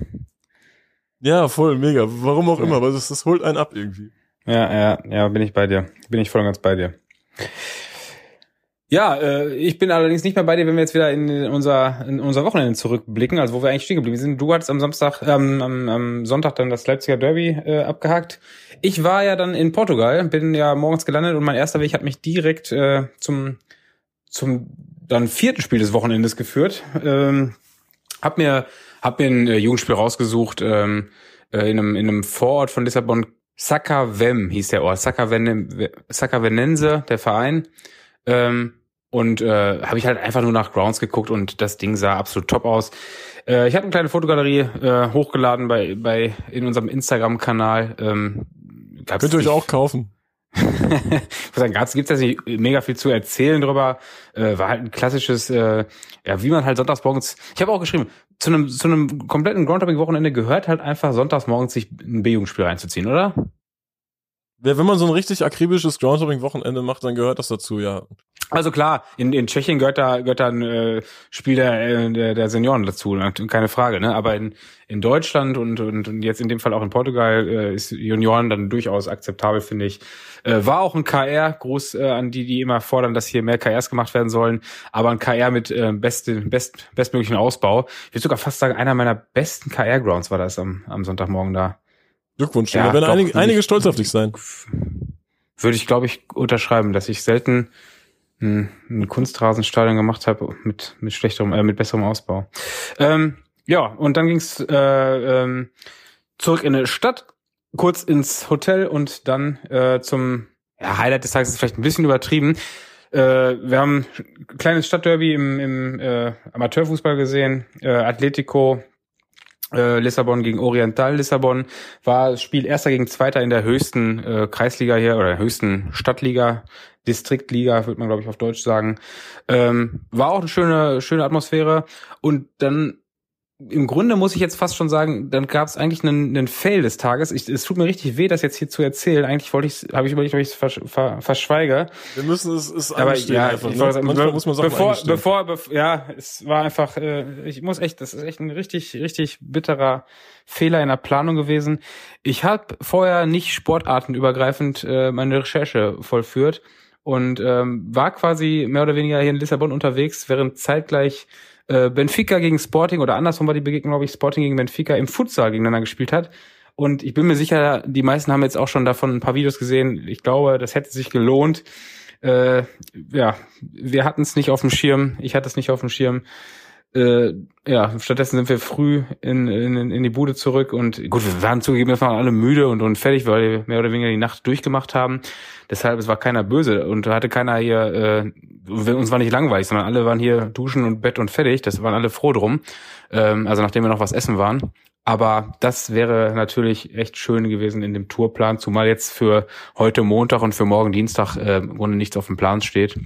Ja, voll, mega. Warum auch immer, weil das, das holt einen ab irgendwie. Ja, ja, ja, bin ich bei dir. Bin ich voll und ganz bei dir. Ja, äh, ich bin allerdings nicht mehr bei dir, wenn wir jetzt wieder in unser in unser Wochenende zurückblicken, also wo wir eigentlich stehen geblieben sind. Du hattest am Samstag, ähm, am, am Sonntag dann das Leipziger Derby äh, abgehakt. Ich war ja dann in Portugal, bin ja morgens gelandet und mein erster Weg hat mich direkt äh, zum zum dann vierten Spiel des Wochenendes geführt. Ähm, hab mir hab mir ein äh, Jugendspiel rausgesucht ähm, äh, in einem in einem Vorort von Lissabon. Sacavem hieß der Ort. Sacavene- Sacavenense, der Verein. Ähm, und äh, habe ich halt einfach nur nach Grounds geguckt und das Ding sah absolut top aus. Äh, ich habe eine kleine Fotogalerie äh, hochgeladen bei bei in unserem Instagram-Kanal. Ähm, Könnt ihr euch auch kaufen. (laughs) sagen, gab's gibt's jetzt nicht mega viel zu erzählen drüber. Äh, war halt ein klassisches, äh, ja, wie man halt sonntags morgens. Ich habe auch geschrieben, zu einem zu einem kompletten Groundhopping-Wochenende gehört halt einfach sonntags morgens sich ein B-Jugendspiel reinzuziehen, oder? Ja, wenn man so ein richtig akribisches Groundhopping-Wochenende macht, dann gehört das dazu, ja. Also klar, in, in Tschechien gehört da gehört da ein äh, Spiel der, äh, der, der Senioren dazu, ne? keine Frage. Ne? Aber in, in Deutschland und, und, und jetzt in dem Fall auch in Portugal äh, ist Junioren dann durchaus akzeptabel, finde ich. Äh, war auch ein KR, Gruß äh, an die, die immer fordern, dass hier mehr KRs gemacht werden sollen, aber ein KR mit äh, beste, best, bestmöglichen Ausbau. Ich würde sogar fast sagen, einer meiner besten KR-Grounds war das am, am Sonntagmorgen da. Glückwunsch. Ja, da werden doch, einige, einige stolz auf dich sein. Würde ich, glaube ich, unterschreiben, dass ich selten ein, Kunstrasenstadion gemacht habe mit mit schlechterem, äh, mit besserem Ausbau. Ähm, ja, und dann ging's äh, ähm, zurück in eine Stadt, kurz ins Hotel und dann äh, zum ja, Highlight des Tages ist vielleicht ein bisschen übertrieben. Äh, wir haben ein kleines Stadtderby im, im äh, Amateurfußball gesehen. Äh, Atletico äh, Lissabon gegen Oriental Lissabon war Spiel erster gegen zweiter in der höchsten äh, Kreisliga hier oder höchsten Stadtliga, Distriktliga, würde man glaube ich auf Deutsch sagen. Ähm, war auch eine schöne schöne Atmosphäre und dann im Grunde muss ich jetzt fast schon sagen, dann gab es eigentlich einen, einen Fail des Tages. Ich, es tut mir richtig weh, das jetzt hier zu erzählen. Eigentlich wollte ich, habe ich überlegt, ob ich es versch ver verschweige. Wir müssen es, es Aber ja, einfach. Ne? sagen, Manchmal muss man Sachen bevor, bevor, bev ja, es war einfach, äh, ich muss echt, das ist echt ein richtig, richtig bitterer Fehler in der Planung gewesen. Ich habe vorher nicht sportartenübergreifend äh, meine Recherche vollführt und ähm, war quasi mehr oder weniger hier in Lissabon unterwegs, während zeitgleich äh, Benfica gegen Sporting oder andersrum war die Begegnung, glaube ich, Sporting gegen Benfica im Futsal gegeneinander gespielt hat. Und ich bin mir sicher, die meisten haben jetzt auch schon davon ein paar Videos gesehen. Ich glaube, das hätte sich gelohnt. Äh, ja, wir hatten es nicht auf dem Schirm. Ich hatte es nicht auf dem Schirm. Äh, ja, stattdessen sind wir früh in, in, in die Bude zurück und gut, wir waren zugegeben, wir alle müde und, und fertig, weil wir mehr oder weniger die Nacht durchgemacht haben. Deshalb, es war keiner böse und hatte keiner hier, äh, uns war nicht langweilig, sondern alle waren hier duschen und Bett und fertig. Das waren alle froh drum. Ähm, also nachdem wir noch was essen waren. Aber das wäre natürlich echt schön gewesen in dem Tourplan, zumal jetzt für heute Montag und für morgen Dienstag äh, im Grunde nichts auf dem Plan steht.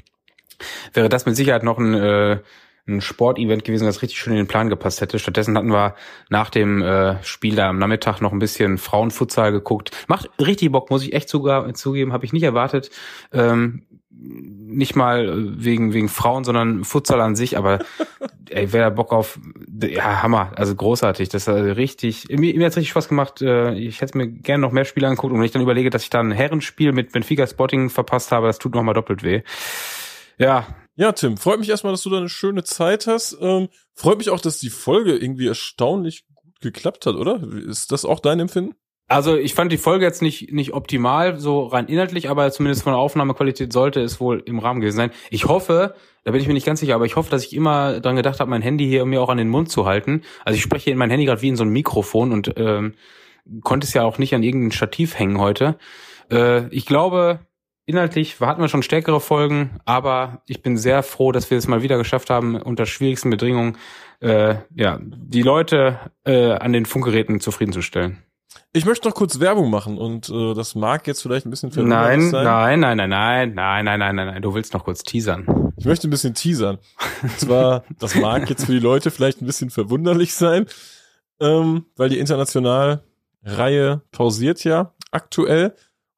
Wäre das mit Sicherheit noch ein äh, ein Sportevent gewesen, das richtig schön in den Plan gepasst hätte. Stattdessen hatten wir nach dem äh, Spiel da am Nachmittag noch ein bisschen Frauenfutsal geguckt. Macht richtig Bock, muss ich echt zugeben, habe ich nicht erwartet. Ähm, nicht mal wegen wegen Frauen, sondern Futsal an sich, aber (laughs) ey, wer da Bock auf ja, Hammer, also großartig, das ist also richtig mir, mir hat's richtig Spaß gemacht. Äh, ich hätte mir gerne noch mehr Spiele angeguckt und wenn ich dann überlege, dass ich da ein Herrenspiel mit Benfica Sporting verpasst habe, das tut noch mal doppelt weh. Ja, ja, Tim, freut mich erstmal, dass du da eine schöne Zeit hast. Ähm, freut mich auch, dass die Folge irgendwie erstaunlich gut geklappt hat, oder? Ist das auch dein Empfinden? Also ich fand die Folge jetzt nicht nicht optimal, so rein inhaltlich, aber zumindest von der Aufnahmequalität sollte es wohl im Rahmen gewesen sein. Ich hoffe, da bin ich mir nicht ganz sicher, aber ich hoffe, dass ich immer dran gedacht habe, mein Handy hier mir auch an den Mund zu halten. Also ich spreche in mein Handy gerade wie in so ein Mikrofon und ähm, konnte es ja auch nicht an irgendein Stativ hängen heute. Äh, ich glaube, inhaltlich hatten wir schon stärkere Folgen, aber ich bin sehr froh, dass wir es mal wieder geschafft haben, unter schwierigsten Bedingungen äh, ja, die Leute äh, an den Funkgeräten zufriedenzustellen. Ich möchte noch kurz Werbung machen und äh, das mag jetzt vielleicht ein bisschen nein, sein. Nein, nein, nein, nein, nein, nein, nein, nein, nein, du willst noch kurz teasern. Ich möchte ein bisschen teasern. Und zwar, (laughs) das mag jetzt für die Leute vielleicht ein bisschen verwunderlich sein, ähm, weil die International-Reihe pausiert ja aktuell.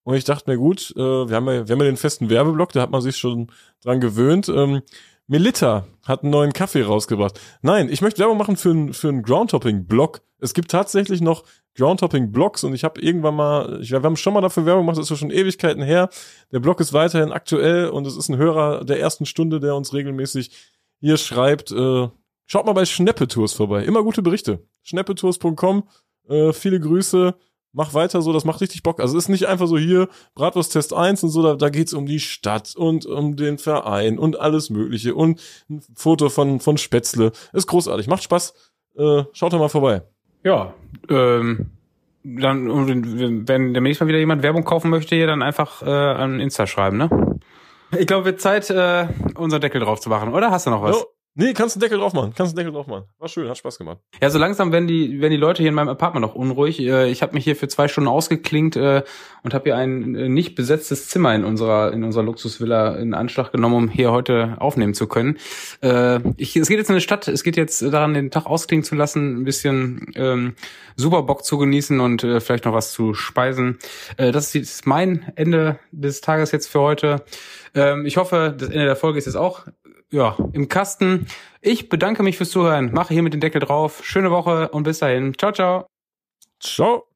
Und ich dachte mir, gut, äh, wir, haben ja, wir haben ja den festen Werbeblock, da hat man sich schon dran gewöhnt. Ähm, Melita hat einen neuen Kaffee rausgebracht. Nein, ich möchte Werbung machen für, ein, für einen Groundtopping-Blog. Es gibt tatsächlich noch Groundtopping-Blogs und ich habe irgendwann mal, ich, wir haben schon mal dafür Werbung gemacht, das ist schon Ewigkeiten her. Der Blog ist weiterhin aktuell und es ist ein Hörer der ersten Stunde, der uns regelmäßig hier schreibt. Äh, schaut mal bei Schneppetours vorbei. Immer gute Berichte. Schneppetours.com. Äh, viele Grüße mach weiter so, das macht richtig Bock. Also es ist nicht einfach so hier, Bratwurst-Test 1 und so, da, da geht's um die Stadt und um den Verein und alles mögliche und ein Foto von, von Spätzle. Ist großartig, macht Spaß. Äh, schaut da mal vorbei. Ja, ähm, dann, wenn demnächst mal wieder jemand Werbung kaufen möchte, hier dann einfach äh, an Insta schreiben, ne? Ich glaube, wird Zeit, äh, unser Deckel drauf zu machen, oder? Hast du noch was? Jo. Nee, kannst einen Deckel drauf machen. Kannst einen Deckel drauf machen. War schön, hat Spaß gemacht. Ja, so langsam werden die, werden die Leute hier in meinem Apartment noch unruhig. Äh, ich habe mich hier für zwei Stunden ausgeklinkt äh, und habe hier ein äh, nicht besetztes Zimmer in unserer in unserer Luxusvilla in Anschlag genommen, um hier heute aufnehmen zu können. Ich, es geht jetzt in die Stadt. Es geht jetzt daran, den Tag ausklingen zu lassen, ein bisschen ähm, Superbock zu genießen und äh, vielleicht noch was zu speisen. Das ist mein Ende des Tages jetzt für heute. Ähm, ich hoffe, das Ende der Folge ist jetzt auch ja, im Kasten. Ich bedanke mich fürs Zuhören, mache hier mit dem Deckel drauf. Schöne Woche und bis dahin. Ciao, ciao. Ciao.